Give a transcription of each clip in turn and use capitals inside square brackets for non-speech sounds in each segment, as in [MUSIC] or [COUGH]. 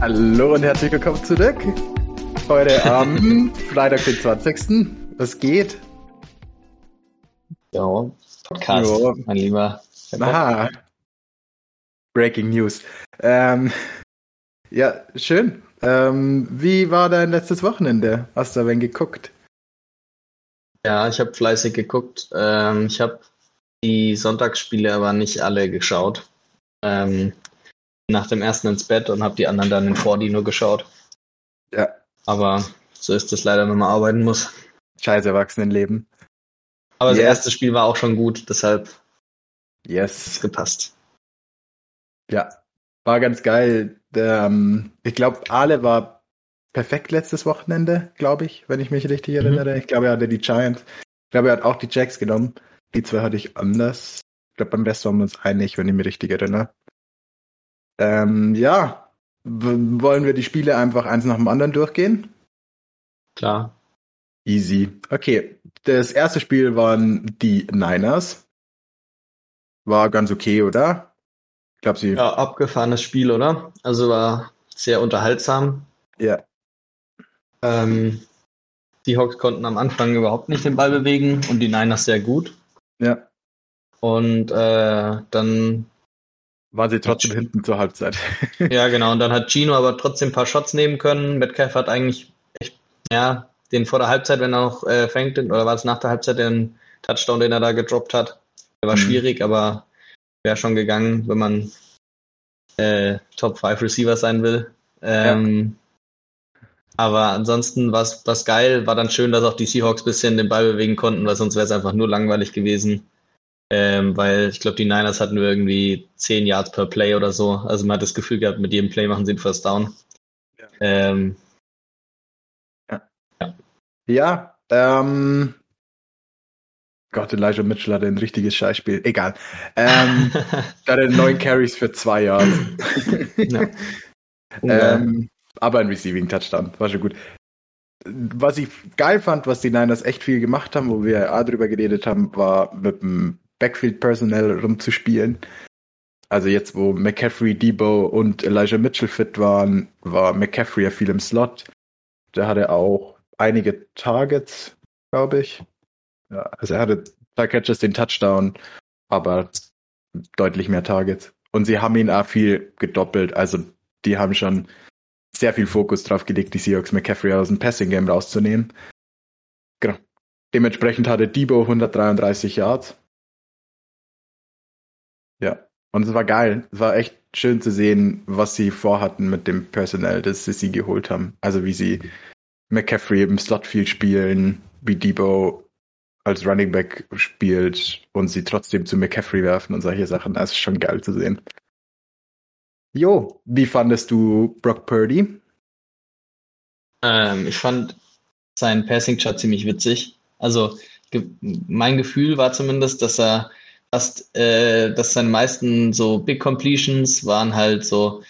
Hallo und herzlich willkommen zurück. Heute am [LAUGHS] Freitag, den 20. Was geht? Ja, Podcast, jo. mein Lieber. Aha. Breaking News. Ähm, ja, schön. Ähm, wie war dein letztes Wochenende? Hast du ein geguckt? Ja, ich habe fleißig geguckt. Ähm, ich habe die Sonntagsspiele aber nicht alle geschaut. Ähm, nach dem ersten ins Bett und habe die anderen dann in 4D nur geschaut. Ja. Aber so ist es leider, wenn man arbeiten muss. Scheiß Erwachsenenleben. Aber yes. das erste Spiel war auch schon gut, deshalb yes. es gepasst. Ja, war ganz geil. Ähm, ich glaube, Ale war perfekt letztes Wochenende, glaube ich, wenn ich mich richtig mhm. erinnere. Ich glaube, er hatte die Giants. Ich glaube, er hat auch die Jacks genommen. Die zwei hatte ich anders. Ich glaube, beim besten waren wir uns einig, wenn ich mich richtig erinnere. Ähm, ja, wollen wir die Spiele einfach eins nach dem anderen durchgehen? Klar. Easy. Okay, das erste Spiel waren die Niners. War ganz okay, oder? Glaube, sie. Ja, abgefahrenes Spiel, oder? Also war sehr unterhaltsam. Ja. Ähm, die Hawks konnten am Anfang überhaupt nicht den Ball bewegen und die Niners sehr gut. Ja. Und äh, dann waren sie trotzdem hinten zur Halbzeit. [LAUGHS] ja, genau. Und dann hat Gino aber trotzdem ein paar Shots nehmen können. Metcalf hat eigentlich echt, ja, den vor der Halbzeit, wenn er noch äh, fängt, oder war es nach der Halbzeit den Touchdown, den er da gedroppt hat. Der war mhm. schwierig, aber wäre schon gegangen, wenn man äh, Top 5 Receiver sein will. Ähm, ja. Aber ansonsten war es geil, war dann schön, dass auch die Seahawks ein bisschen den Ball bewegen konnten, weil sonst wäre es einfach nur langweilig gewesen. Ähm, weil ich glaube, die Niners hatten nur irgendwie 10 Yards per Play oder so. Also man hat das Gefühl gehabt, mit jedem Play machen sie einen First Down. Ja. Ähm, ja. Ja, ähm, Gott, Elijah Mitchell hatte ein richtiges Scheißspiel. Egal. Ähm, [LAUGHS] da hatte neun Carries für zwei Jahre. ja. [LAUGHS] ähm, aber ein Receiving Touchdown. War schon gut. Was ich geil fand, was die Niners echt viel gemacht haben, wo wir auch drüber geredet haben, war mit dem Backfield-Personal rumzuspielen. Also jetzt, wo McCaffrey, Debo und Elijah Mitchell fit waren, war McCaffrey ja viel im Slot. Der hatte auch einige Targets, glaube ich. Ja, also er hatte zwei Catches, den Touchdown, aber deutlich mehr Targets. Und sie haben ihn auch viel gedoppelt. Also die haben schon sehr viel Fokus drauf gelegt, die Seahawks McCaffrey aus dem Passing Game rauszunehmen. Genau. Dementsprechend hatte Debo 133 Yards ja. Und es war geil. Es war echt schön zu sehen, was sie vorhatten mit dem Personal, das sie, sie geholt haben. Also wie sie McCaffrey im Slot viel spielen, wie Debo als Running Back spielt und sie trotzdem zu McCaffrey werfen und solche Sachen. Das ist schon geil zu sehen. Jo, wie fandest du Brock Purdy? Ähm, ich fand seinen Passing-Chart ziemlich witzig. Also mein Gefühl war zumindest, dass er fast, äh, dass seine meisten so Big Completions waren halt so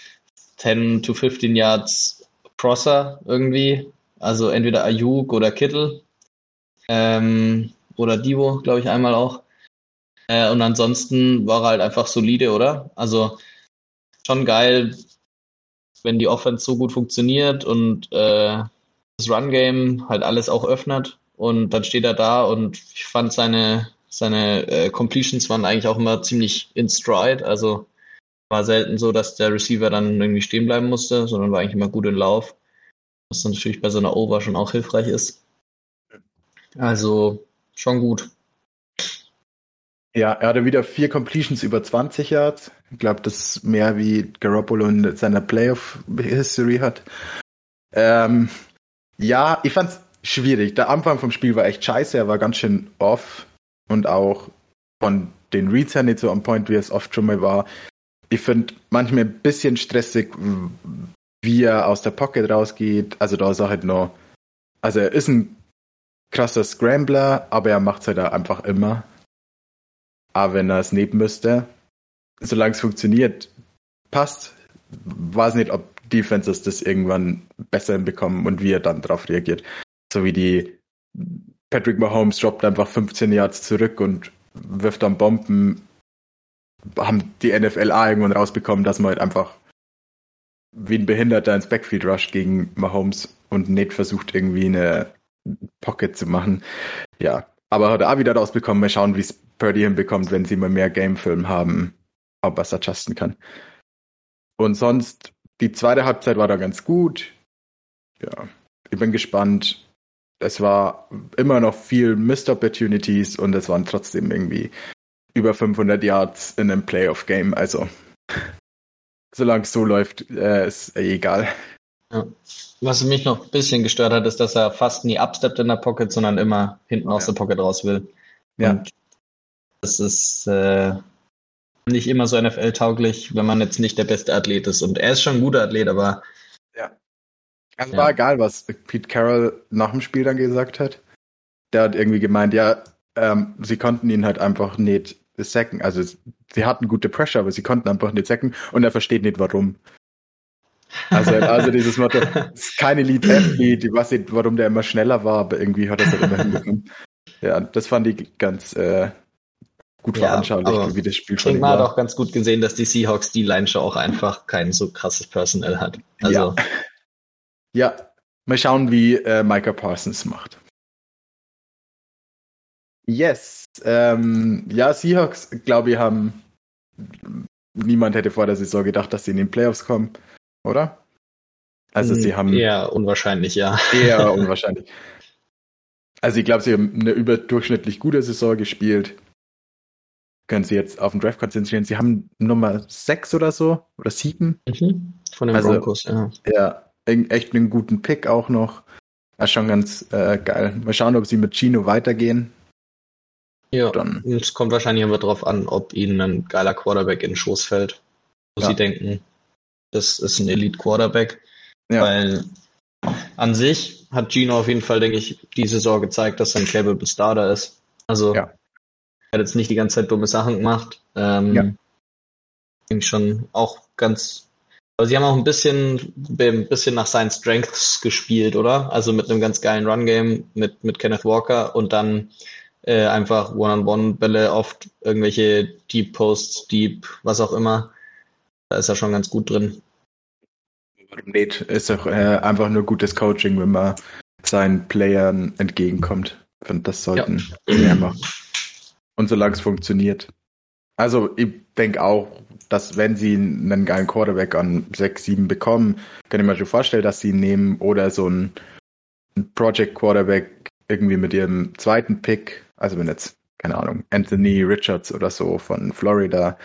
10 to 15 Yards Crosser irgendwie. Also entweder Ayuk oder Kittel. Ähm, oder Divo, glaube ich, einmal auch. Äh, und ansonsten war er halt einfach solide, oder? Also schon geil, wenn die Offense so gut funktioniert und äh, das Run-Game halt alles auch öffnet. Und dann steht er da und ich fand seine seine äh, Completions waren eigentlich auch immer ziemlich in Stride, also war selten so, dass der Receiver dann irgendwie stehen bleiben musste, sondern war eigentlich immer gut in Lauf, was natürlich bei so einer Over schon auch hilfreich ist. Also schon gut. Ja, er hatte wieder vier Completions über 20 Yards. Ich glaube, das ist mehr wie Garoppolo in seiner Playoff-History hat. Ähm, ja, ich fand's schwierig. Der Anfang vom Spiel war echt scheiße. Er war ganz schön off und auch von den Reads her nicht so on point, wie es oft schon mal war. Ich finde manchmal ein bisschen stressig, wie er aus der Pocket rausgeht. Also da ist er halt noch, also er ist ein krasser Scrambler, aber er macht es halt einfach immer. Aber wenn er es nehmen müsste, solange es funktioniert, passt. Weiß nicht, ob Defenses das irgendwann besser hinbekommen und wie er dann darauf reagiert. So wie die Patrick Mahomes droppt einfach 15 Yards zurück und wirft dann Bomben, haben die NFLA irgendwann rausbekommen, dass man halt einfach wie ein Behinderter ins Backfield rush gegen Mahomes und Nate versucht irgendwie eine Pocket zu machen. Ja, aber hat er auch wieder rausbekommen. Mal schauen, wie es Purdy hinbekommt, wenn sie mal mehr Gamefilm haben, ob er es adjusten kann. Und sonst, die zweite Halbzeit war da ganz gut. Ja, ich bin gespannt. Es war immer noch viel Missed Opportunities und es waren trotzdem irgendwie über 500 Yards in einem Playoff-Game. Also, [LAUGHS] solange es so läuft, äh, ist eh egal. Ja. Was mich noch ein bisschen gestört hat, ist, dass er fast nie upsteppt in der Pocket, sondern immer hinten aus der Pocket raus will. Ja. Und das ist äh, nicht immer so NFL-tauglich, wenn man jetzt nicht der beste Athlet ist. Und er ist schon ein guter Athlet, aber. Ja. Also ja. war egal, was Pete Carroll nach dem Spiel dann gesagt hat. Der hat irgendwie gemeint, ja, ähm, sie konnten ihn halt einfach nicht sacken. Also sie hatten gute Pressure, aber sie konnten einfach nicht sacken und er versteht nicht warum. Also, also dieses Motto, [LAUGHS] es ist keine Lead Athlete, ich weiß nicht, warum der immer schneller war, aber irgendwie hat er es halt immer hinbekommen. Ja, das fand ich ganz äh, gut ja, veranschaulicht, wie das Spiel schon war. Man hat auch ganz gut gesehen, dass die Seahawks die Line Show auch einfach kein so krasses Personal hat. Also. Ja. ja, mal schauen, wie äh, Micah Parsons macht. Yes. Ähm, ja, Seahawks, glaube ich, haben niemand hätte vor der Saison gedacht, dass sie in den Playoffs kommen, oder? Also sie haben. Eher unwahrscheinlich, ja. Eher [LAUGHS] unwahrscheinlich. Also ich glaube, sie haben eine überdurchschnittlich gute Saison gespielt können sie jetzt auf den Draft konzentrieren. Sie haben Nummer 6 oder so oder 7. Mhm. Von den also, Broncos, ja. Ja, echt einen guten Pick auch noch. War schon ganz äh, geil. Mal schauen, ob sie mit Chino weitergehen. Ja, Dann. es kommt wahrscheinlich immer drauf an, ob ihnen ein geiler Quarterback in den Schoß fällt. Wo ja. sie denken, das ist ein Elite Quarterback. Ja. Weil an sich hat Gino auf jeden Fall, denke ich, die Saison gezeigt, dass er ein capable Starter ist. Also ja hat jetzt nicht die ganze Zeit dumme Sachen gemacht. Ähm, ja. Ging schon auch ganz. Aber sie haben auch ein bisschen, ein bisschen nach seinen Strengths gespielt, oder? Also mit einem ganz geilen Run-Game mit, mit Kenneth Walker und dann äh, einfach One-on-One-Bälle oft irgendwelche Deep Posts, Deep, was auch immer. Da ist er schon ganz gut drin. Warum nicht? Ist doch äh, einfach nur gutes Coaching, wenn man seinen Playern entgegenkommt. Und das sollten ja. mehr machen. Und solange es funktioniert. Also ich denke auch, dass wenn sie einen geilen Quarterback an 6, 7 bekommen, kann ich mir schon vorstellen, dass sie ihn nehmen oder so ein, Project Quarterback irgendwie mit ihrem zweiten Pick, also wenn jetzt, keine Ahnung, Anthony Richards oder so von Florida,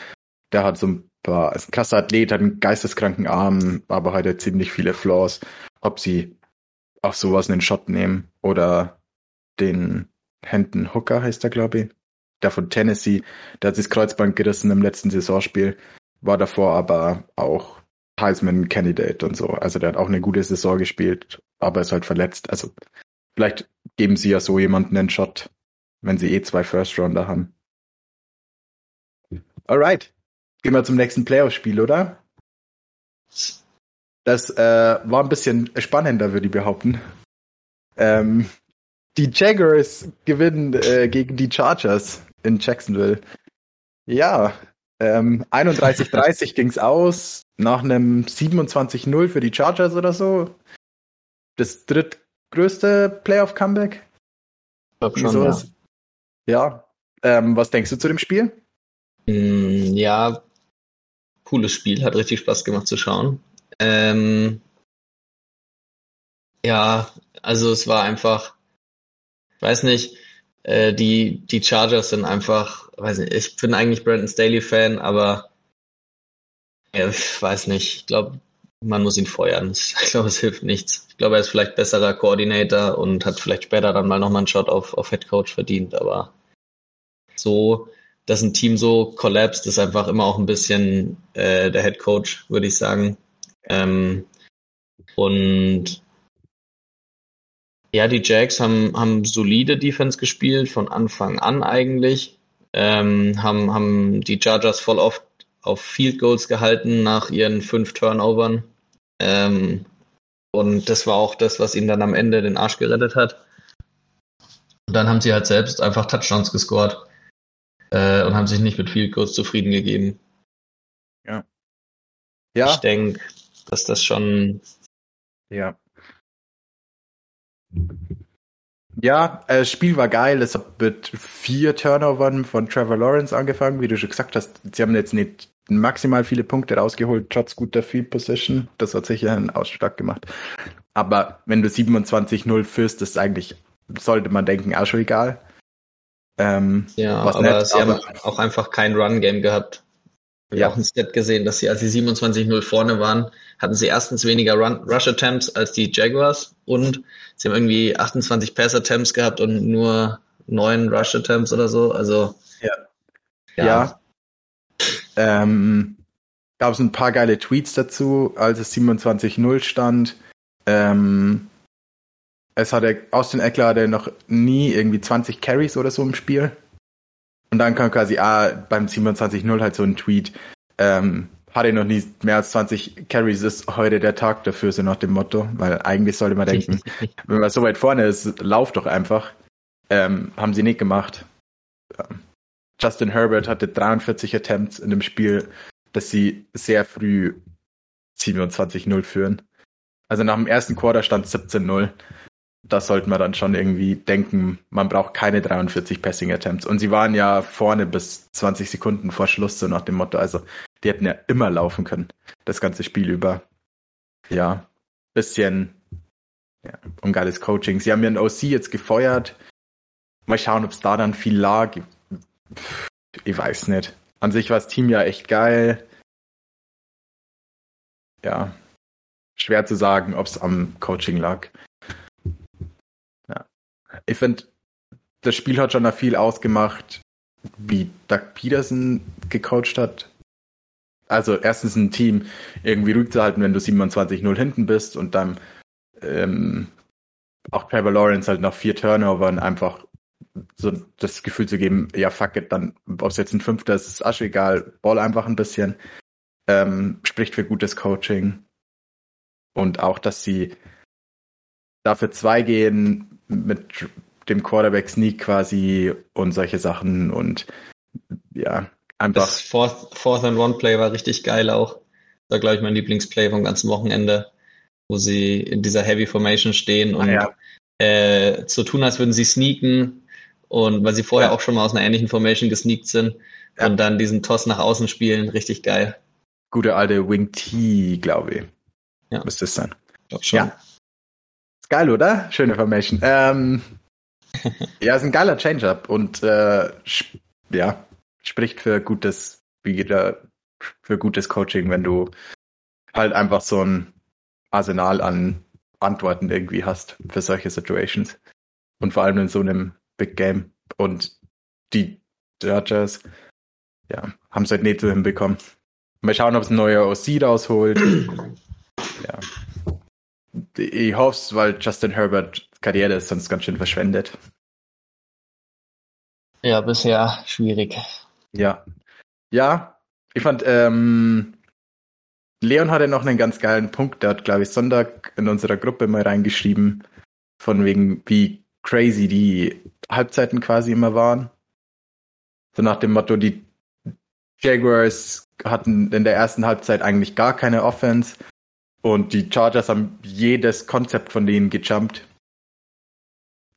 der hat so ein ist ein krasser Athlet, hat einen geisteskranken Arm, aber ja ziemlich viele Flaws, ob sie auch sowas einen Shot nehmen oder den Hendon Hooker heißt er, glaube ich der von Tennessee, der hat sich das Kreuzband gerissen im letzten Saisonspiel, war davor aber auch Heisman-Candidate und so. Also der hat auch eine gute Saison gespielt, aber ist halt verletzt. Also vielleicht geben sie ja so jemanden einen Shot, wenn sie eh zwei First-Rounder haben. Alright. Gehen wir zum nächsten Playoff-Spiel, oder? Das äh, war ein bisschen spannender, würde ich behaupten. Ähm, die Jaguars gewinnen äh, gegen die Chargers in Jacksonville. Ja, ähm, 31-30 [LAUGHS] ging's aus, nach einem 27-0 für die Chargers oder so. Das drittgrößte Playoff-Comeback. Ja. ja. Ähm, was denkst du zu dem Spiel? Mm, ja, cooles Spiel, hat richtig Spaß gemacht zu schauen. Ähm, ja, also es war einfach, weiß nicht, äh, die, die Chargers sind einfach, weiß nicht, ich bin eigentlich Brandon Staley-Fan, aber ja, ich weiß nicht, ich glaube, man muss ihn feuern. [LAUGHS] Ich glaube, es hilft nichts. Ich glaube, er ist vielleicht besserer Koordinator und hat vielleicht später dann mal nochmal einen Shot auf, auf Head Coach verdient, aber so, dass ein Team so collapsed, ist einfach immer auch ein bisschen äh, der Head Coach, würde ich sagen. Ähm, und ja, die Jacks haben, haben solide Defense gespielt, von Anfang an eigentlich. Ähm, haben, haben die Chargers voll oft auf Field Goals gehalten nach ihren fünf Turnovern. Ähm, und das war auch das, was ihm dann am Ende den Arsch gerettet hat. Und dann haben sie halt selbst einfach Touchdowns gescored äh, und haben sich nicht mit viel kurz zufrieden gegeben. Ja. Ja. Ich denke, dass das schon. Ja. Ja, äh, das Spiel war geil. Es hat mit vier Turnovern von Trevor Lawrence angefangen, wie du schon gesagt hast. Sie haben jetzt nicht maximal viele Punkte rausgeholt, trotz guter Field Position. Das hat sicher einen Ausschlag gemacht. Aber wenn du 27-0 führst, ist eigentlich, sollte man denken, auch schon egal. Ähm, ja, aber sie haben auch einfach kein Run-Game gehabt. Ich ja. auch ein Stat gesehen, dass sie, als sie 27-0 vorne waren, hatten sie erstens weniger Run Rush Attempts als die Jaguars und sie haben irgendwie 28 Pass Attempts gehabt und nur neun Rush Attempts oder so. Also ja. ja. ja. Ähm, gab es ein paar geile Tweets dazu, als es 27-0 stand. Ähm, es hatte Austin Eckler hatte noch nie irgendwie 20 Carries oder so im Spiel. Und dann kam quasi ah, beim 27-0 halt so ein Tweet, ähm, hatte noch nie mehr als 20 Carries, ist heute der Tag dafür, so nach dem Motto. Weil eigentlich sollte man denken, [LAUGHS] wenn man so weit vorne ist, lauft doch einfach. Ähm, haben sie nicht gemacht. Ähm, Justin Herbert hatte 43 Attempts in dem Spiel, dass sie sehr früh 27-0 führen. Also nach dem ersten Quarter stand 17-0. Da sollte man dann schon irgendwie denken, man braucht keine 43 Passing Attempts. Und sie waren ja vorne bis 20 Sekunden vor Schluss, so nach dem Motto. Also die hätten ja immer laufen können, das ganze Spiel über. Ja, bisschen ja, ungeiles Coaching. Sie haben ihren OC jetzt gefeuert. Mal schauen, ob es da dann viel lag ich weiß nicht. An sich war das Team ja echt geil. Ja, schwer zu sagen, ob es am Coaching lag. Ich finde, das Spiel hat schon da viel ausgemacht, wie Doug Peterson gecoacht hat. Also erstens ein Team irgendwie ruhig zu halten, wenn du 27-0 hinten bist und dann ähm, auch Trevor Lawrence halt nach vier Turnovern einfach so das Gefühl zu geben, ja fuck it, dann, ob es jetzt ein Fünfter ist, ist Asche egal, Ball einfach ein bisschen, ähm, spricht für gutes Coaching. Und auch, dass sie dafür zwei gehen mit dem Quarterback Sneak quasi und solche Sachen und ja, einfach. Das Fourth, Fourth and One Play war richtig geil auch. Das war, glaube ich, mein Lieblingsplay vom ganzen Wochenende, wo sie in dieser Heavy Formation stehen und ah, ja. äh, so tun, als würden sie sneaken, und weil sie vorher ja. auch schon mal aus einer ähnlichen Formation gesneakt sind ja. und dann diesen Toss nach außen spielen, richtig geil. Gute alte Wing T, glaube ich. Ja. Müsste es sein. Doch schon. Ja. Geil, oder? Schöne Formation. [LAUGHS] Ähm, ja, ist ein geiler Change-Up und äh, ja, spricht für gutes, wie jeder, für gutes Coaching, wenn du halt einfach so ein Arsenal an Antworten irgendwie hast für solche Situations. Und vor allem in so einem Big Game. Und die Dodgers, ja, haben es halt nicht so hinbekommen. Mal schauen, ob es ein neuer OC rausholt. [CLEARS THROAT] ja. Ich hoffe es, weil Justin Herbert Karriere ist sonst ganz schön verschwendet. Ja, bisher schwierig. Ja. Ja, ich fand, ähm, Leon hatte noch einen ganz geilen Punkt. Der hat, glaube ich, Sonntag in unserer Gruppe mal reingeschrieben, von wegen, wie crazy die Halbzeiten quasi immer waren. So nach dem Motto, die Jaguars hatten in der ersten Halbzeit eigentlich gar keine Offense und die Chargers haben jedes Konzept von denen gejumpt.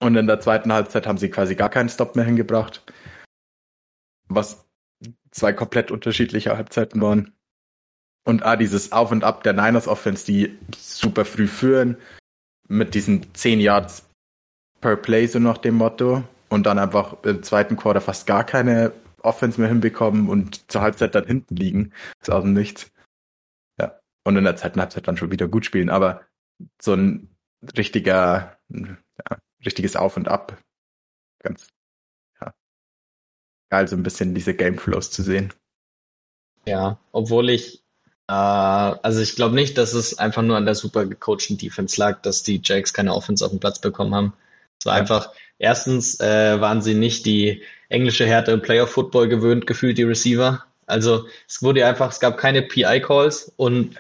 Und in der zweiten Halbzeit haben sie quasi gar keinen Stop mehr hingebracht. Was zwei komplett unterschiedliche Halbzeiten waren. Und ah, dieses Auf und Ab der Niners Offense, die super früh führen, mit diesen 10 Yards per Play, so nach dem Motto. Und dann einfach im zweiten Quarter fast gar keine Offense mehr hinbekommen und zur Halbzeit dann hinten liegen. ist aus dem Nichts. Und in der zweiten Halbzeit dann schon wieder gut spielen. Aber so ein richtiger, ja, richtiges Auf und Ab. Ganz, ja. Geil, so ein bisschen diese Gameflows zu sehen. Ja, obwohl ich äh, also ich glaube nicht, dass es einfach nur an der super gecoachten Defense lag, dass die Jacks keine Offense auf den Platz bekommen haben. Es war ja. einfach, erstens äh, waren sie nicht die englische Härte im Playoff Football gewöhnt, gefühlt die Receiver. Also es wurde einfach, es gab keine PI-Calls und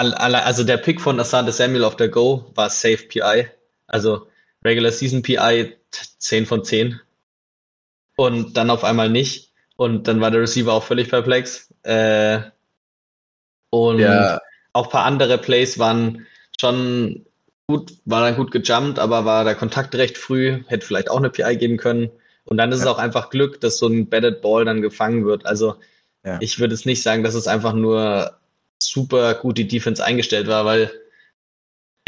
also der Pick von Asante Samuel auf der Go war Safe PI. Also Regular Season PI 10 von 10. Und dann auf einmal nicht. Und dann war der Receiver auch völlig perplex. Äh, und ja. auch ein paar andere Plays waren schon gut, war dann gut gejumpt, aber war der Kontakt recht früh, hätte vielleicht auch eine PI geben können. Und dann ist ja. es auch einfach Glück, dass so ein Batted Ball dann gefangen wird. Also ja. ich würde es nicht sagen, dass es einfach nur super gut die Defense eingestellt war, weil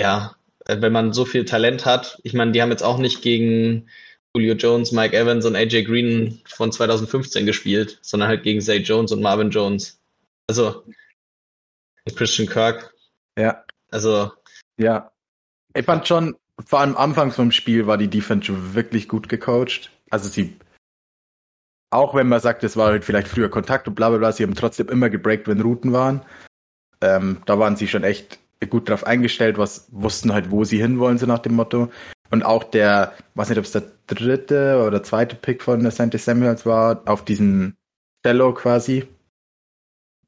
ja, wenn man so viel Talent hat, ich meine, die haben jetzt auch nicht gegen Julio Jones, Mike Evans und AJ Green von 2015 gespielt, sondern halt gegen Zay Jones und Marvin Jones. Also Christian Kirk. Ja. Also. Ja. Ich fand schon, vor allem anfangs vom Spiel war die Defense wirklich gut gecoacht. Also sie, auch wenn man sagt, es war halt vielleicht früher Kontakt und bla bla bla, sie haben trotzdem immer gebreakt, wenn Routen waren. Ähm, da waren sie schon echt gut drauf eingestellt, was wussten halt, wo sie hinwollen, so nach dem Motto. Und auch der, weiß nicht, ob es der dritte oder zweite Pick von Sante Samuels war, auf diesen Cello quasi,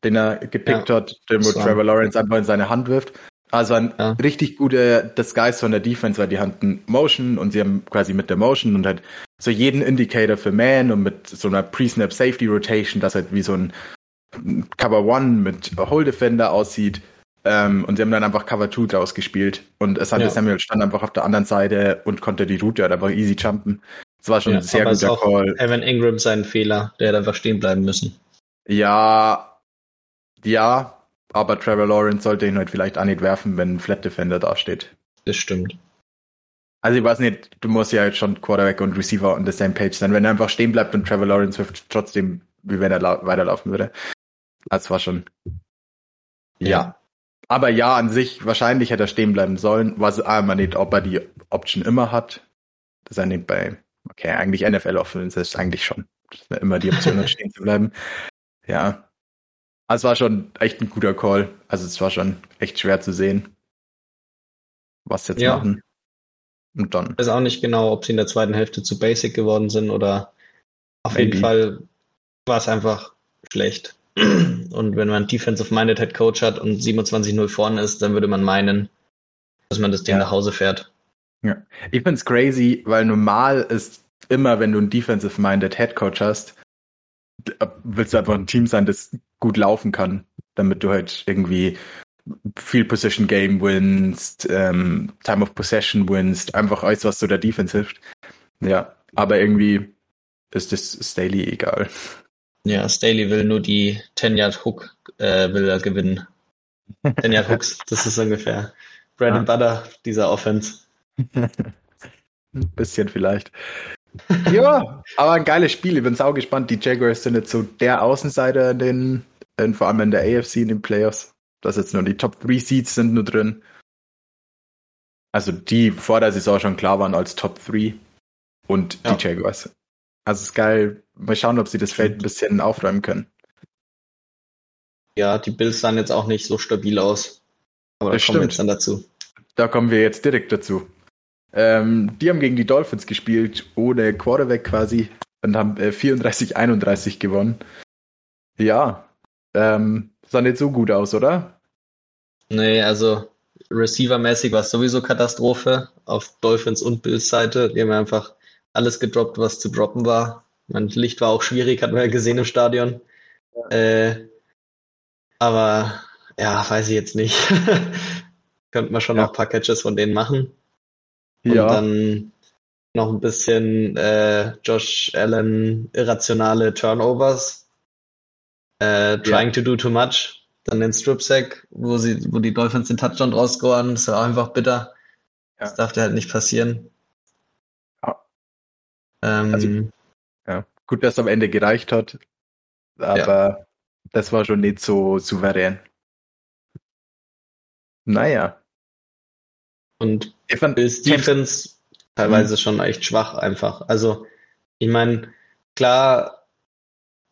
den er gepickt ja, hat, den wo Trevor Lawrence einfach in seine Hand wirft. Also ein ja. richtig guter Disguise von der Defense, weil die hatten Motion und sie haben quasi mit der Motion und halt so jeden Indicator für Man und mit so einer Pre-Snap Safety Rotation, das halt wie so ein Cover One mit Hole Defender aussieht. Ähm, und sie haben dann einfach Cover 2 draus gespielt. Und Asante ja. Samuel stand einfach auf der anderen Seite und konnte die Route halt einfach easy jumpen. Das war schon ja, ein sehr guter auch Call. Evan Ingram seinen Fehler, der hätte einfach stehen bleiben müssen. Ja, ja, aber Trevor Lawrence sollte ihn halt vielleicht auch nicht werfen, wenn ein Flat Defender dasteht. Das stimmt. Also ich weiß nicht, du musst ja halt schon Quarterback und Receiver on the same page sein. Wenn er einfach stehen bleibt und Trevor Lawrence wirft trotzdem, wie wenn er weiterlaufen würde. Das war schon. Ja. ja. Aber ja, an sich, wahrscheinlich hätte er stehen bleiben sollen. Was einmal nicht, ob er die Option immer hat. Das ist er nicht bei, okay, eigentlich NFL Offense ist eigentlich schon. Das ist immer die Option [LAUGHS] hat, stehen zu bleiben. Ja. Also es war schon echt ein guter Call. Also es war schon echt schwer zu sehen, was jetzt ja. machen. Und dann. Ich weiß auch nicht genau, ob sie in der zweiten Hälfte zu basic geworden sind oder auf Maybe. jeden Fall war es einfach schlecht. Und wenn man Defensive-Minded Head Coach hat und 27-0 vorne ist, dann würde man meinen, dass man das Ding ja. nach Hause fährt. Ja. Ich find's crazy, weil normal ist immer, wenn du einen Defensive-Minded Head Coach hast, willst du einfach ein Team sein, das gut laufen kann, damit du halt irgendwie viel Position Game winst, ähm, Time of Possession winst, einfach alles, was so der Defense hilft. Ja, aber irgendwie ist das Staley egal. Ja, Staley will nur die 10 Yard Hook äh, will er gewinnen. [LAUGHS] 10 Yard Hooks, das ist ungefähr Bread and Butter dieser Offense. Ein bisschen vielleicht. [LAUGHS] ja, aber ein geiles Spiel. Ich bin auch gespannt. Die Jaguars sind jetzt so der Außenseiter in den, in, vor allem in der AFC in den Playoffs. Das jetzt nur die Top 3 Seeds sind nur drin. Also die vor der Saison schon klar waren als Top 3 und ja. die Jaguars. Also es ist geil. Mal schauen, ob sie das Feld ein bisschen aufräumen können. Ja, die Bills sahen jetzt auch nicht so stabil aus. Aber da kommen wir jetzt dann dazu. Da kommen wir jetzt direkt dazu. Ähm, die haben gegen die Dolphins gespielt, ohne Quarterback quasi, und haben äh, 34-31 gewonnen. Ja, ähm, sah nicht so gut aus, oder? Nee, also Receiver-mäßig war es sowieso Katastrophe auf Dolphins und Bills Seite. Die haben einfach alles gedroppt, was zu droppen war. Mein Licht war auch schwierig, hat man ja gesehen im Stadion. Ja. Äh, aber ja, weiß ich jetzt nicht. [LAUGHS] Könnte man schon ja. noch ein paar Catches von denen machen. Und ja. dann noch ein bisschen äh, Josh Allen irrationale Turnovers. Äh, trying ja. to do too much. Dann den Strip Sack, wo sie, wo die Dolphins den Touchdown draus scoren. Das war einfach bitter. Das darf dir halt nicht passieren. Ähm, also, ja, gut, dass es am Ende gereicht hat, aber ja. das war schon nicht so souverän. Naja. Und Bills Defense teilweise mhm. schon echt schwach einfach. Also, ich meine, klar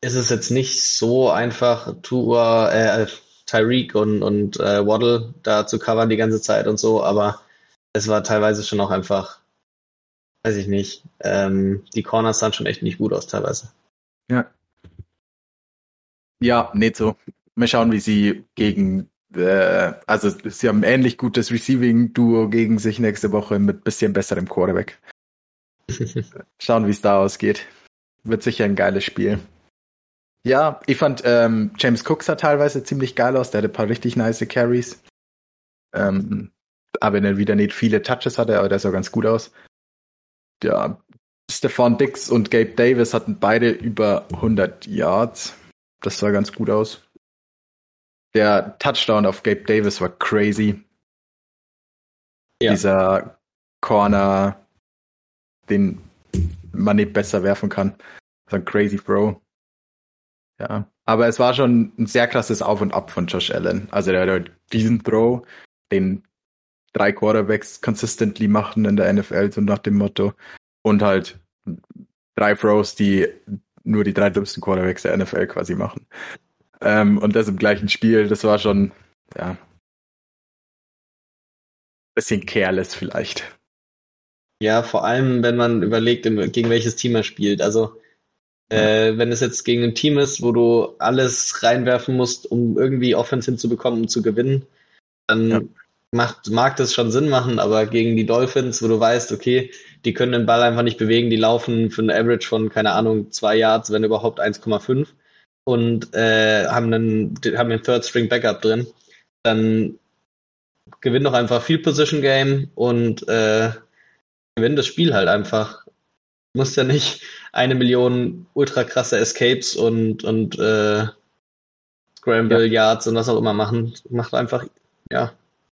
ist es jetzt nicht so einfach, Tua, äh, Tyreek und, und äh, Waddle da zu covern die ganze Zeit und so, aber es war teilweise schon auch einfach weiß ich nicht. Ähm, die Corners sahen schon echt nicht gut aus teilweise. Ja. Ja, nicht so. Mal schauen, wie sie gegen äh, also sie haben ein ähnlich gutes Receiving-Duo gegen sich nächste Woche mit bisschen besserem Quarterback. [LAUGHS] Schauen, wie es da ausgeht. Wird sicher ein geiles Spiel. Ja, ich fand ähm, James Cook sah teilweise ziemlich geil aus. Der hatte ein paar richtig nice Carries. Ähm, aber wenn er wieder nicht viele Touches hatte, aber der sah ganz gut aus. Ja, Stefan Dix und Gabe Davis hatten beide über 100 Yards. Das sah ganz gut aus. Der Touchdown auf Gabe Davis war crazy. Ja. Dieser Corner, den man nicht besser werfen kann. Das war ein crazy Throw. Ja, aber es war schon ein sehr krasses Auf und Ab von Josh Allen. Also der hat diesen Throw, den drei Quarterbacks consistently machen in der NFL, so nach dem Motto. Und halt drei Throws, die nur die drei dümmsten Quarterbacks der NFL quasi machen. Ähm, und das im gleichen Spiel, das war schon, ja, bisschen careless vielleicht. Ja, vor allem, wenn man überlegt, gegen welches Team er spielt. Also, äh, wenn es jetzt gegen ein Team ist, wo du alles reinwerfen musst, um irgendwie Offense hinzubekommen, um zu gewinnen, dann ja. Macht, mag das schon Sinn machen, aber gegen die Dolphins, wo du weißt, okay, die können den Ball einfach nicht bewegen, die laufen für ein Average von, keine Ahnung, zwei Yards, wenn überhaupt 1,5 und äh, haben einen, haben einen Third String Backup drin, dann gewinn doch einfach Field Position Game und äh, gewinn das Spiel halt einfach. Du musst ja nicht eine Million ultra krasse Escapes und, und äh, Scramble. Yards und was auch immer machen. Macht einfach, ja,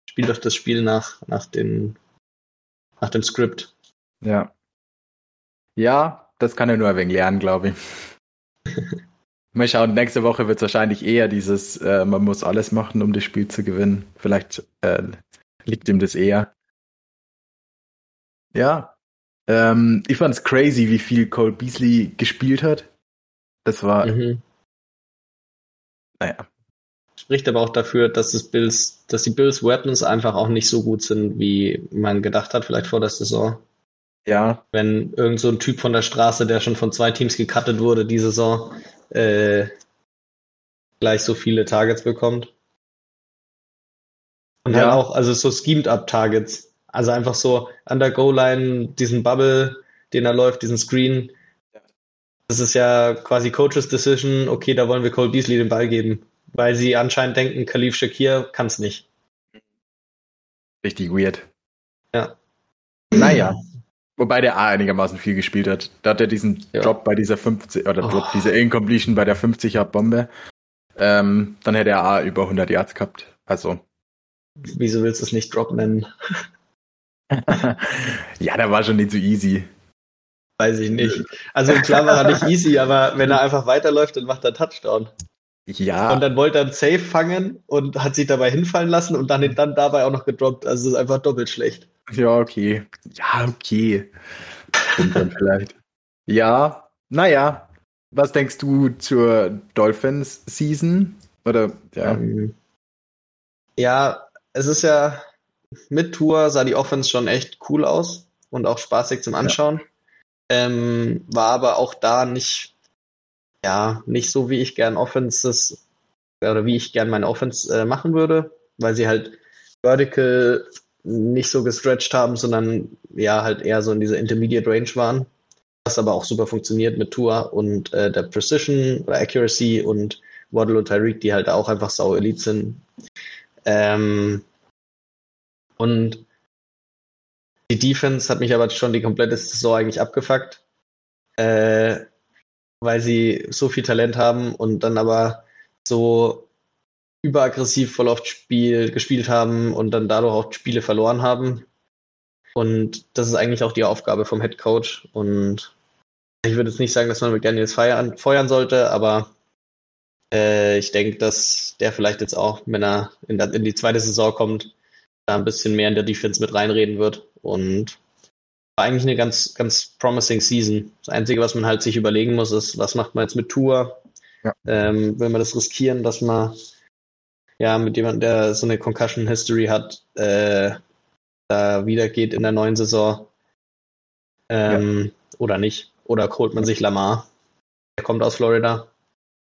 spielt doch das Spiel nach, nach, den, nach dem Skript. Ja. Ja, das kann er nur ein wenig lernen, glaube ich. [LAUGHS] Mal schauen, nächste Woche wird es wahrscheinlich eher dieses, äh, man muss alles machen, um das Spiel zu gewinnen. Vielleicht äh, liegt ihm das eher. Ja. Ähm, ich fand es crazy, wie viel Cole Beasley gespielt hat. Das war. Mhm. Naja. Spricht aber auch dafür, dass das Bills, dass die Bills Weapons einfach auch nicht so gut sind, wie man gedacht hat, vielleicht vor der Saison. Ja. Wenn irgend so ein Typ von der Straße, der schon von zwei Teams gecuttet wurde, die Saison, äh, gleich so viele Targets bekommt. Und ja. halt auch, also so schemed up Targets. Also einfach so an der Goal-Line, diesen Bubble, den er läuft, diesen Screen. Das ist ja quasi Coaches Decision, okay, da wollen wir Cole Beasley den Ball geben. Weil sie anscheinend denken, Khalif Shakir kann es nicht. Richtig weird. Ja. Naja. Wobei der A einigermaßen viel gespielt hat. Da hat er diesen ja. Drop bei dieser 50, oder oh. Drop, diese Incompletion bei der 50er Bombe. Ähm, dann hätte er A über 100 Yards gehabt. Also. Wieso willst du es nicht Drop nennen? [LAUGHS] ja, der war schon nicht so easy. Weiß ich nicht. Also klar war er nicht easy, aber wenn er einfach weiterläuft, dann macht er Touchdown. Ja. Und dann wollte er einen Safe fangen und hat sich dabei hinfallen lassen und dann, dann dabei auch noch gedroppt. Also es ist einfach doppelt schlecht. Ja, okay. Ja, okay. Und dann vielleicht. Ja, naja. Was denkst du zur Dolphins-Season? Oder, ja. Ähm, ja, es ist ja, mit Tour sah die Offense schon echt cool aus und auch spaßig zum Anschauen. Ja. Ähm, war aber auch da nicht, ja, nicht so, wie ich gern Offenses oder wie ich gern meine Offense äh, machen würde, weil sie halt vertical nicht so gestretched haben, sondern ja halt eher so in dieser Intermediate Range waren. Was aber auch super funktioniert mit Tour und äh, der Precision oder Accuracy und Waddle und Tyreek, die halt auch einfach sau Elite sind. Ähm, und die Defense hat mich aber schon die komplette Saison eigentlich abgefuckt, äh, weil sie so viel Talent haben und dann aber so überaggressiv voll oft Spiel gespielt haben und dann dadurch auch Spiele verloren haben. Und das ist eigentlich auch die Aufgabe vom Head Coach. Und ich würde jetzt nicht sagen, dass man mit Daniels feiern, feuern sollte, aber äh, ich denke, dass der vielleicht jetzt auch, wenn er in, der, in die zweite Saison kommt, da ein bisschen mehr in der Defense mit reinreden wird. Und eigentlich eine ganz, ganz promising Season. Das Einzige, was man halt sich überlegen muss, ist, was macht man jetzt mit Tour? Ja. Ähm, will man das riskieren, dass man ja mit jemandem, der so eine Concussion History hat, äh, da wieder geht in der neuen Saison? Ähm, ja. Oder nicht? Oder holt man sich Lamar? Der kommt aus Florida.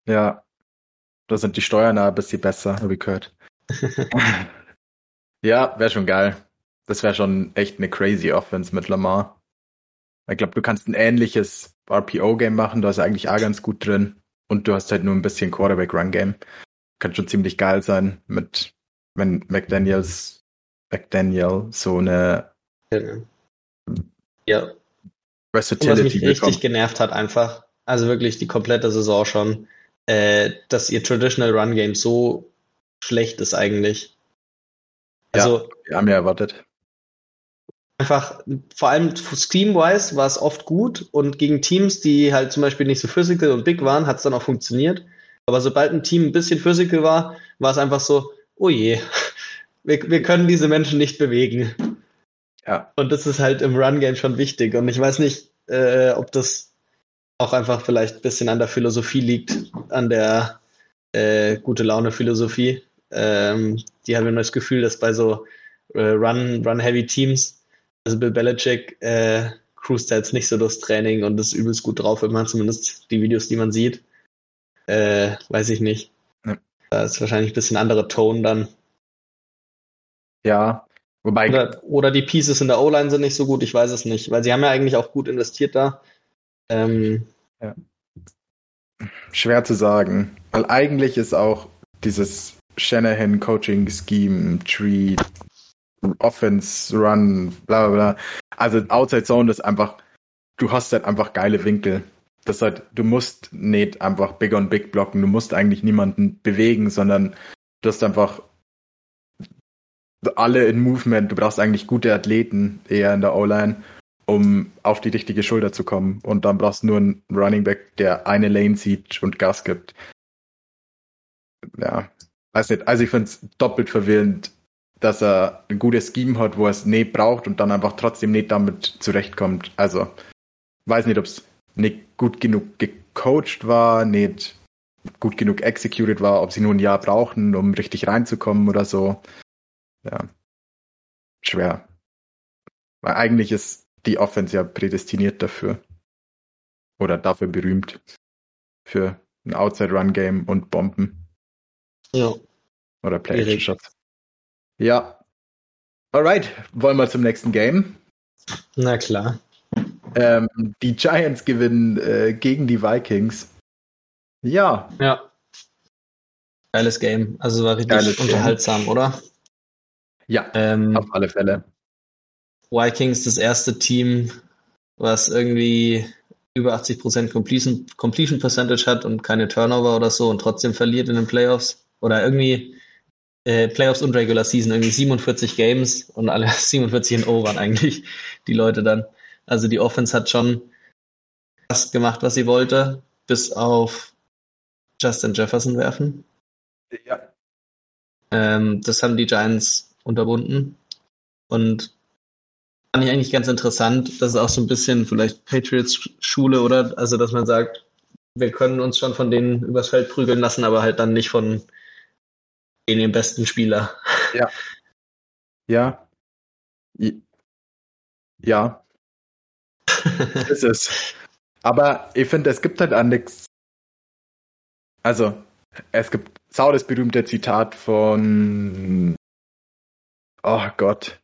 Ja. Da sind die Steuern ein bisschen besser, habe ich gehört. [LAUGHS] ja, wäre schon geil. Das wäre schon echt eine crazy Offense mit Lamar. Ich glaube, du kannst ein ähnliches RPO-Game machen, da ist eigentlich auch ganz gut drin. Und du hast halt nur ein bisschen Quarterback-Run-Game. Kann schon ziemlich geil sein, mit wenn McDaniels McDaniel so eine ja. Versatility was mich bekommt. richtig genervt hat einfach, also wirklich die komplette Saison schon, äh, dass ihr Traditional Run Game so schlecht ist eigentlich. Also, ja, wir haben ja erwartet. Einfach, vor allem Scheme-wise war es oft gut und gegen Teams, die halt zum Beispiel nicht so physical und big waren, hat es dann auch funktioniert. Aber sobald ein Team ein bisschen physical war, war es einfach so, oh je, [LAUGHS] wir, wir können diese Menschen nicht bewegen. Ja. Und das ist halt im Run-Game schon wichtig. Und ich weiß nicht, äh, ob das auch einfach vielleicht ein bisschen an der Philosophie liegt, an der äh, gute Laune-Philosophie. Ähm, die haben immer das Gefühl, dass bei so äh, Run-Heavy-Teams, also Bill Belichick, äh, cruist jetzt nicht so das Training und ist übelst gut drauf, wenn man zumindest die Videos, die man sieht. Äh, weiß ich nicht. Ja. Da ist wahrscheinlich ein bisschen anderer Ton dann. Ja, wobei. Oder, oder die Pieces in der O-Line sind nicht so gut, ich weiß es nicht, weil sie haben ja eigentlich auch gut investiert da. Ähm, ja. Schwer zu sagen, weil eigentlich ist auch dieses Shanahan Coaching Scheme, Tree, Offense, Run, bla bla bla. Also Outside Zone ist einfach, du hast halt einfach geile Winkel. Das halt, du musst nicht einfach big on big blocken, du musst eigentlich niemanden bewegen, sondern du hast einfach alle in Movement. Du brauchst eigentlich gute Athleten eher in der O-Line, um auf die richtige Schulter zu kommen. Und dann brauchst du nur einen Running Back, der eine Lane sieht und Gas gibt. Ja, weiß nicht. Also ich finde es doppelt verwirrend, dass er ein gutes Scheme hat, wo er es nicht braucht und dann einfach trotzdem nicht damit zurechtkommt. Also weiß nicht, ob es nicht gut genug gecoacht war, nicht gut genug executed war, ob sie nur ein Jahr brauchen, um richtig reinzukommen oder so ja, schwer. Weil eigentlich ist die Offense ja prädestiniert dafür. Oder dafür berühmt. Für ein Outside-Run-Game und Bomben. Ja. Oder Play-Shots. Ja. Alright, wollen wir zum nächsten Game? Na klar. Ähm, die Giants gewinnen äh, gegen die Vikings. Ja. Ja. Geiles Game. Also war richtig Geiles unterhaltsam, Game. oder? Ja, ähm, auf alle Fälle. Vikings das erste Team, was irgendwie über 80% Completion, Completion Percentage hat und keine Turnover oder so und trotzdem verliert in den Playoffs. Oder irgendwie äh, Playoffs und Regular Season, irgendwie 47 Games und alle [LAUGHS] 47 in O waren eigentlich die Leute dann. Also die Offense hat schon fast gemacht, was sie wollte, bis auf Justin Jefferson werfen. Ja. Ähm, das haben die Giants unterbunden. Und fand ich eigentlich ganz interessant. Das ist auch so ein bisschen vielleicht Patriots-Schule, oder? Also, dass man sagt, wir können uns schon von denen übers Feld prügeln lassen, aber halt dann nicht von den besten Spieler. Ja. Ja. Ja. [LAUGHS] ist es. Aber ich finde, es gibt halt auch nichts. Also, es gibt sau das berühmte Zitat von oh Gott,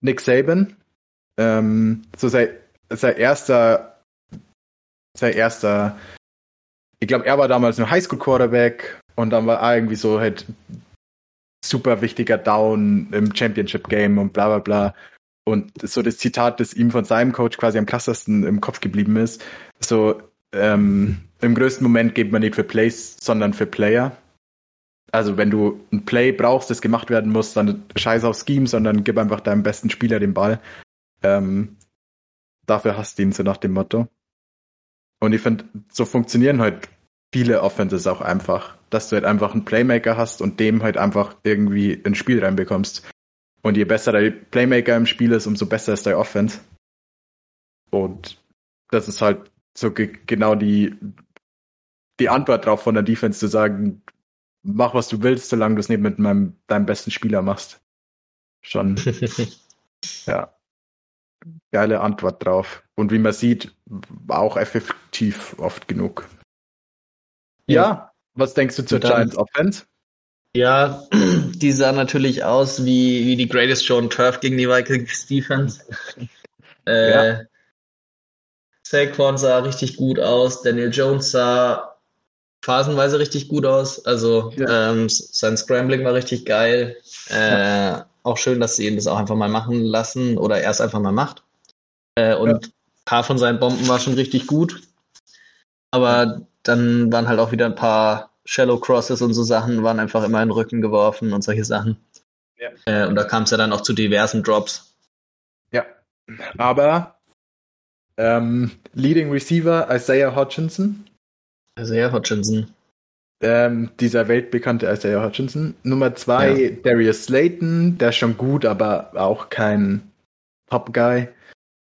Nick Saban. Ähm, so sein, sein erster, sein erster, ich glaube, er war damals nur Highschool-Quarterback und dann war irgendwie so halt super wichtiger Down im Championship-Game und bla bla bla. Und so das Zitat, das ihm von seinem Coach quasi am krassesten im Kopf geblieben ist, so ähm, im größten Moment geht man nicht für Plays, sondern für Player also wenn du ein Play brauchst, das gemacht werden muss, dann scheiß auf Scheme, sondern gib einfach deinem besten Spieler den Ball. Ähm, dafür hast du ihn, so nach dem Motto. Und ich finde, so funktionieren halt viele Offenses auch einfach, dass du halt einfach einen Playmaker hast und dem halt einfach irgendwie ins Spiel reinbekommst. Und je besser der Playmaker im Spiel ist, umso besser ist der Offense. Und das ist halt so genau die, die Antwort drauf von der Defense zu sagen, mach was du willst, solange du es nicht mit meinem, deinem besten Spieler machst. Schon. [LAUGHS] ja. Geile Antwort drauf. Und wie man sieht, war auch effektiv oft genug. Ja, ja was denkst du zur dann, Giants Offense? Ja, [CLEARS THROAT] die sah natürlich aus wie, wie die Greatest Show on Turf gegen die Vikings Defense. [LAUGHS] äh, ja. Saquon sah richtig gut aus, Daniel Jones sah phasenweise richtig gut aus. Also ja. ähm, sein Scrambling war richtig geil. Äh, ja. Auch schön, dass sie ihn das auch einfach mal machen lassen oder erst einfach mal macht. Äh, und ein paar von seinen Bomben war schon richtig gut. Aber dann waren halt auch wieder ein paar Shallow Crosses und so Sachen, waren einfach immer in den Rücken geworfen und solche Sachen. Ja. Äh, und da kam es ja dann auch zu diversen Drops. Ja, aber ähm, Leading Receiver Isaiah Hutchinson. Isaiah Hutchinson. Ähm, dieser weltbekannte Isaiah Hutchinson. Nummer zwei, ja. Darius Slayton, der ist schon gut, aber auch kein Top-Guy.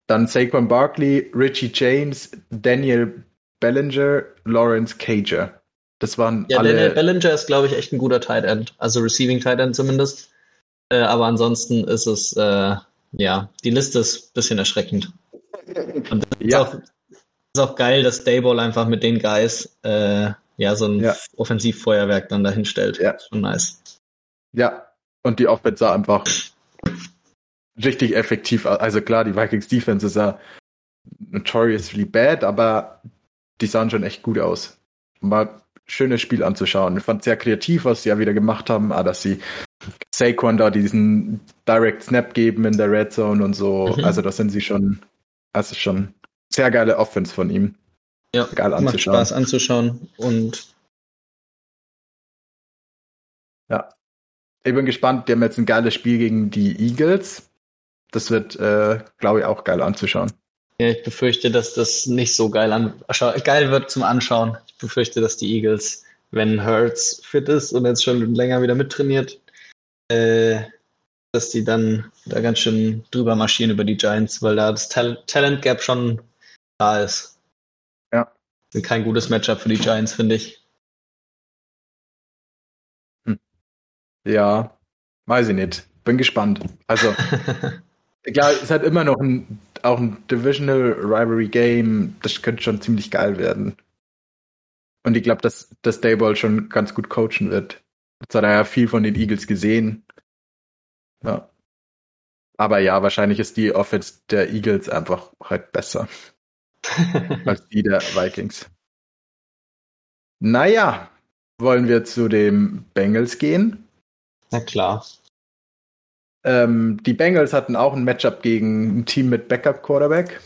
Dann Saquon Barkley, Richie James, Daniel Bellinger, Lawrence Cager. Das waren ja, alle. Daniel Bellinger ist, glaube ich, echt ein guter Tight End. Also Receiving Tight End zumindest. Äh, aber ansonsten ist es, äh, ja, die Liste ist ein bisschen erschreckend. [LAUGHS] Und ja. ist, auch, ist auch geil, dass Dayball einfach mit den Guys äh, ja so ein ja. Offensivfeuerwerk dann dahin stellt. Ja. Schon nice. Ja, und die Offense sah einfach richtig effektiv aus. Also klar, die Vikings Defense ist ja notoriously bad, aber die sahen schon echt gut aus. War schönes Spiel anzuschauen. Ich fand sehr kreativ, was sie ja wieder gemacht haben, ah, dass sie Saquon da diesen Direct Snap geben in der Red Zone und so. Mhm. Also das sind sie schon, also schon sehr geile Offense von ihm. Ja, Geil anzuschauen. macht Spaß anzuschauen und ja. Ich bin gespannt, die haben jetzt ein geiles Spiel gegen die Eagles. Das wird, äh, glaube ich, auch geil anzuschauen. Ja, ich befürchte, dass das nicht so geil, an geil wird zum Anschauen. Ich befürchte, dass die Eagles, wenn Hurts fit ist und jetzt schon länger wieder mittrainiert, äh, dass die dann da ganz schön drüber marschieren über die Giants, weil da das Tal Talent Gap schon da ist. Ja. Kein gutes Matchup für die Giants, finde ich. Hm. Ja, weiß ich nicht. Bin gespannt. Also, [LAUGHS] klar, es hat immer noch ein auch ein Divisional Rivalry Game, das könnte schon ziemlich geil werden. Und ich glaube, dass, dass Dayball schon ganz gut coachen wird. Jetzt hat er ja viel von den Eagles gesehen. Ja. Aber ja, wahrscheinlich ist die Offense der Eagles einfach halt besser [LAUGHS] als die der Vikings. Naja, wollen wir zu dem Bengals gehen? Na klar. Ähm, die Bengals hatten auch ein Matchup gegen ein Team mit Backup-Quarterback.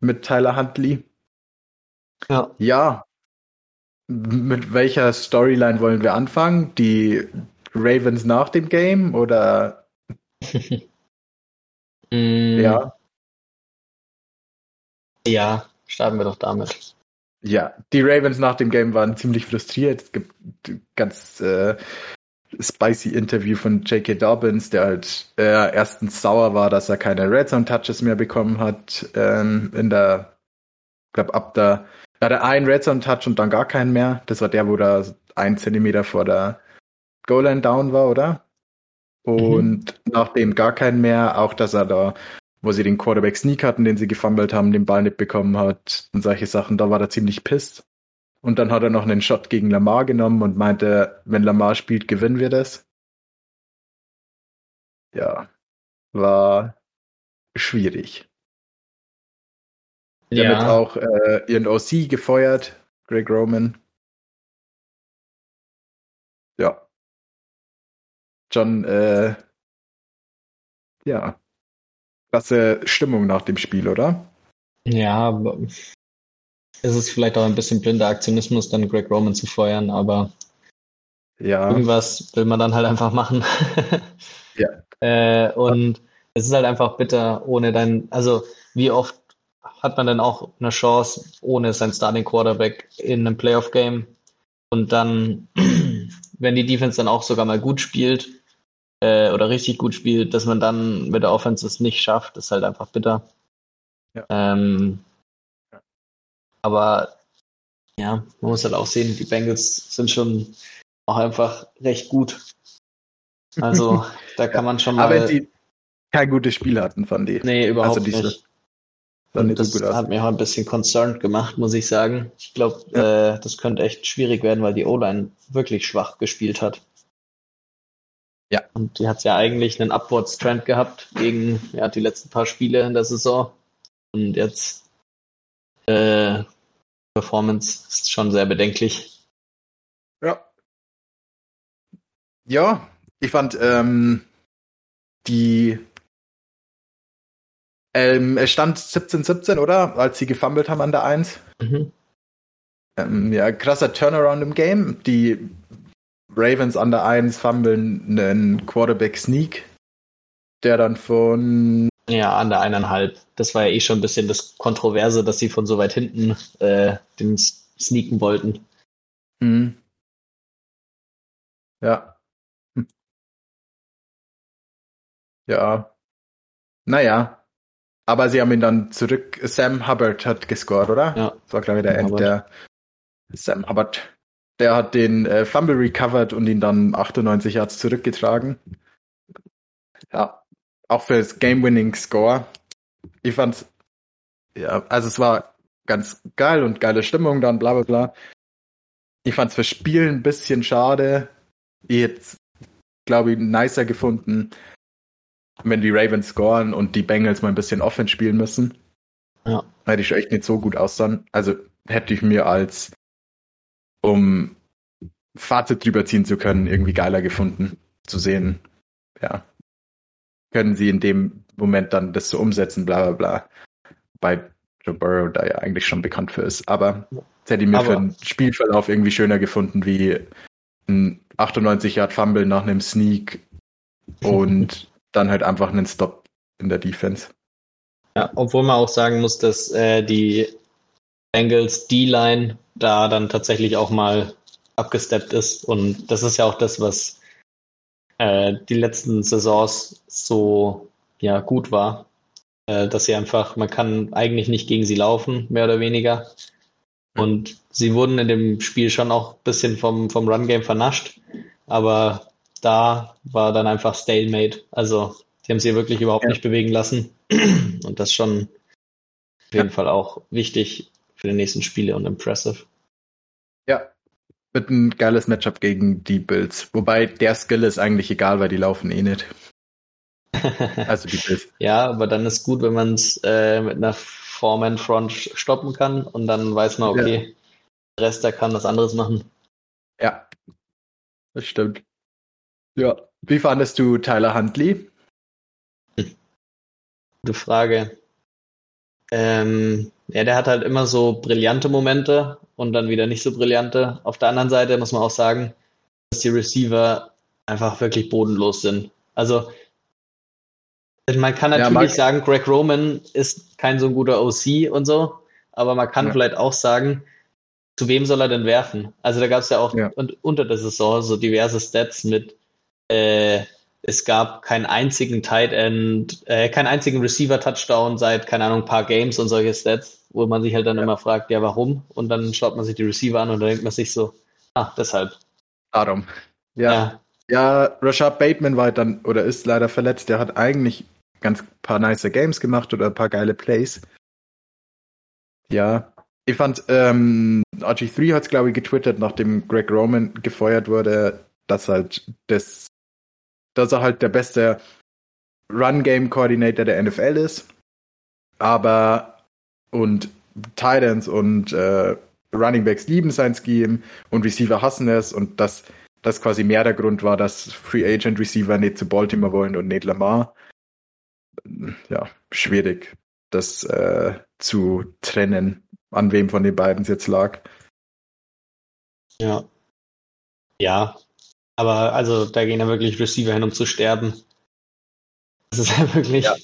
Mit Tyler Huntley. Ja. Ja. Mit welcher Storyline wollen wir anfangen? Die Ravens nach dem Game oder? [LAUGHS] mm. Ja. Ja, starten wir doch damit. Ja, die Ravens nach dem Game waren ziemlich frustriert. Es gibt ganz äh, spicy Interview von J.K. Dobbins, der halt äh, erstens sauer war, dass er keine Red Zone Touches mehr bekommen hat ähm, in der, glaube ab da, da hat er einen Red Zone Touch und dann gar keinen mehr. Das war der, wo da ein Zentimeter vor der Goal Line down war, oder? Und mhm. nachdem gar keinen mehr, auch dass er da, wo sie den Quarterback Sneak hatten, den sie gefummelt haben, den Ball nicht bekommen hat und solche Sachen, da war er ziemlich pisst. Und dann hat er noch einen Shot gegen Lamar genommen und meinte, wenn Lamar spielt, gewinnen wir das. Ja, war schwierig. Ja. Damit auch äh, ihren OC gefeuert, Greg Roman. Ja. John, äh, ja. Klasse Stimmung nach dem Spiel, oder? Ja, ist es vielleicht auch ein bisschen blinder Aktionismus, dann Greg Roman zu feuern, aber ja. irgendwas will man dann halt einfach machen. [LAUGHS] ja. Äh, und es ist halt einfach bitter, ohne dein, also wie oft hat man dann auch eine Chance ohne sein Starting Quarterback in einem Playoff Game und dann, [CLEARS THROAT] wenn die Defense dann auch sogar mal gut spielt äh, oder richtig gut spielt, dass man dann mit der Offense es nicht schafft, ist halt einfach bitter. Ja. Ähm, aber ja, man muss halt auch sehen, die Bengals sind schon auch einfach recht gut. Also [LAUGHS] da kann man schon mal. Aber die kein gutes Spiel hatten, fand ich. Nee, überhaupt also diese, nicht. Und das so hat mich auch ein bisschen concerned gemacht, muss ich sagen. Ich glaube, ja. äh, das könnte echt schwierig werden, weil die O-Line wirklich schwach gespielt hat. Ja. Und die hat ja eigentlich einen Upwards-Trend gehabt gegen ja, die letzten paar Spiele in der Saison. Und jetzt äh, Performance ist schon sehr bedenklich. Ja. Ja, ich fand ähm, die ähm, es stand 17-17, oder? Als sie gefummelt haben an der 1. Mhm. Ähm, ja, krasser Turnaround im Game. Die Ravens an der 1 fummeln einen Quarterback Sneak, der dann von. Ja, an der eineinhalb. Das war ja eh schon ein bisschen das Kontroverse, dass sie von so weit hinten äh, den sneaken wollten. Mhm. Ja. Hm. [LAUGHS] Ja. Naja, aber sie haben ihn dann zurück. Sam Hubbard hat gescored, oder? Ja. Das war, glaube ich, der End, der Sam Hubbard. Der hat den äh, Fumble recovered und ihn dann 98 Yards zurückgetragen. Ja, auch für das Game-Winning-Score. Ich fand's, ja, also es war ganz geil und geile Stimmung dann, bla bla bla. Ich fand's für Spielen ein bisschen schade. Ich hätte, glaube ich, nicer gefunden, wenn die Ravens scoren und die Bengals mal ein bisschen Offense spielen müssen. Ja. Hätte ich echt nicht so gut aussahen. Also hätte ich mir als, um Fazit drüber ziehen zu können, irgendwie geiler gefunden, zu sehen. Ja. Können sie in dem Moment dann das so umsetzen, bla bla bla. Bei Joe Burrow da ja eigentlich schon bekannt für ist. Aber das hätte ich mir Aber für einen Spielverlauf irgendwie schöner gefunden, wie ein 98 Yard Fumble nach einem Sneak und [LAUGHS] dann halt einfach einen Stop in der Defense. Ja, obwohl man auch sagen muss, dass äh, die Bengals D-Line da dann tatsächlich auch mal abgesteppt ist. Und das ist ja auch das, was äh, die letzten Saisons so ja, gut war. Äh, dass sie einfach, man kann eigentlich nicht gegen sie laufen, mehr oder weniger. Und sie wurden in dem Spiel schon auch ein bisschen vom, vom Run-Game vernascht. Aber da war dann einfach Stalemate. Also die haben sie wirklich überhaupt ja. nicht bewegen lassen. [CLEARS THROAT] Und das schon auf jeden ja. Fall auch wichtig für die nächsten Spiele und impressive. Ja, wird ein geiles Matchup gegen die Bills. Wobei der Skill ist eigentlich egal, weil die laufen eh nicht. Also die Bills. [LAUGHS] ja, aber dann ist gut, wenn man es äh, mit einer Foreman-Front stoppen kann und dann weiß man, okay, ja. der Rest, der kann was anderes machen. Ja, das stimmt. Ja. Wie fandest du Tyler Huntley? Gute Frage. Ähm, ja, der hat halt immer so brillante Momente und dann wieder nicht so brillante. Auf der anderen Seite muss man auch sagen, dass die Receiver einfach wirklich bodenlos sind. Also man kann natürlich ja, sagen, Greg Roman ist kein so ein guter OC und so, aber man kann ja. vielleicht auch sagen, zu wem soll er denn werfen? Also da gab es ja auch ja. unter der Saison so diverse Stats mit äh, es gab keinen einzigen Tight End, äh, keinen einzigen Receiver-Touchdown seit, keine Ahnung, paar Games und solche Stats, wo man sich halt dann ja. immer fragt, ja, warum? Und dann schaut man sich die Receiver an und dann denkt man sich so, ah, deshalb. Darum. Ja. Ja, ja Rashad Bateman war dann oder ist leider verletzt. Der hat eigentlich ganz paar nice Games gemacht oder ein paar geile Plays. Ja. Ich fand, ähm, RG3 hat es, glaube ich, getwittert, nachdem Greg Roman gefeuert wurde, dass halt das dass er halt der beste Run-Game-Coordinator der NFL ist. Aber und Titans und äh, Running Backs lieben sein Scheme und Receiver hassen es und dass das quasi mehr der Grund war, dass Free Agent Receiver nicht zu Baltimore wollen und nicht Lamar. Ja, schwierig, das äh, zu trennen, an wem von den beiden es jetzt lag. Ja. Ja, aber also da gehen ja wirklich Receiver hin, um zu sterben. Das ist [LAUGHS] ja wirklich. Ja.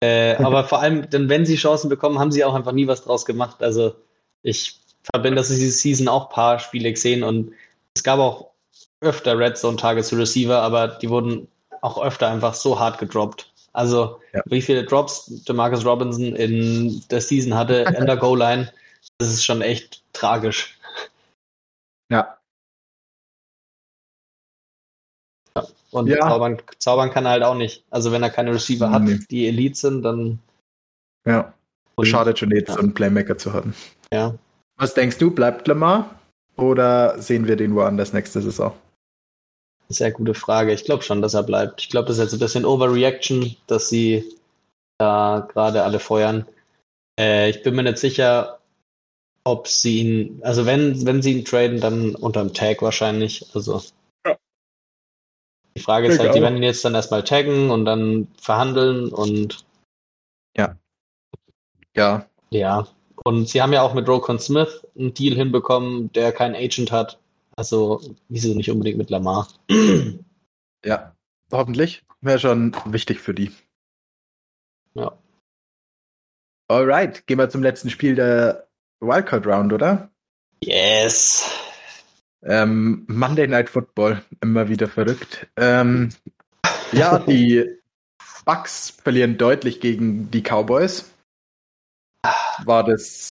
Äh, [LAUGHS] aber vor allem, denn wenn sie Chancen bekommen, haben sie auch einfach nie was draus gemacht. Also ich verbinde das diese Season auch ein paar Spiele gesehen und es gab auch öfter Red Zone Tage zu Receiver, aber die wurden auch öfter einfach so hart gedroppt. Also ja. wie viele Drops Demarcus Robinson in der Season hatte in der [LAUGHS] Goal-Line, das ist schon echt tragisch. Ja, Und ja. zaubern, zaubern kann er halt auch nicht. Also wenn er keine Receiver hat, nee. die Elite sind, dann. Ja. Und, Schadet schon jetzt, ja. so einen Playmaker zu haben. Ja. Was denkst du, bleibt Lamar? Oder sehen wir den woanders nächste Saison? Sehr gute Frage. Ich glaube schon, dass er bleibt. Ich glaube, das ist jetzt ein bisschen Overreaction, dass sie da gerade alle feuern. Äh, ich bin mir nicht sicher, ob sie ihn, also wenn, wenn sie ihn traden, dann unterm Tag wahrscheinlich. Also. Die Frage ist ich halt, auch. die werden ihn jetzt dann erstmal taggen und dann verhandeln und ja. Ja. Ja. Und sie haben ja auch mit Rokon Smith einen Deal hinbekommen, der keinen Agent hat. Also, wieso nicht unbedingt mit Lamar? ja, hoffentlich. Wäre schon wichtig für die. Ja. Alright, gehen wir zum letzten Spiel der Wildcard Round, oder? Yes. Ähm, Monday Night Football, immer wieder verrückt. Ähm, ja, die Bucks verlieren deutlich gegen die Cowboys. War das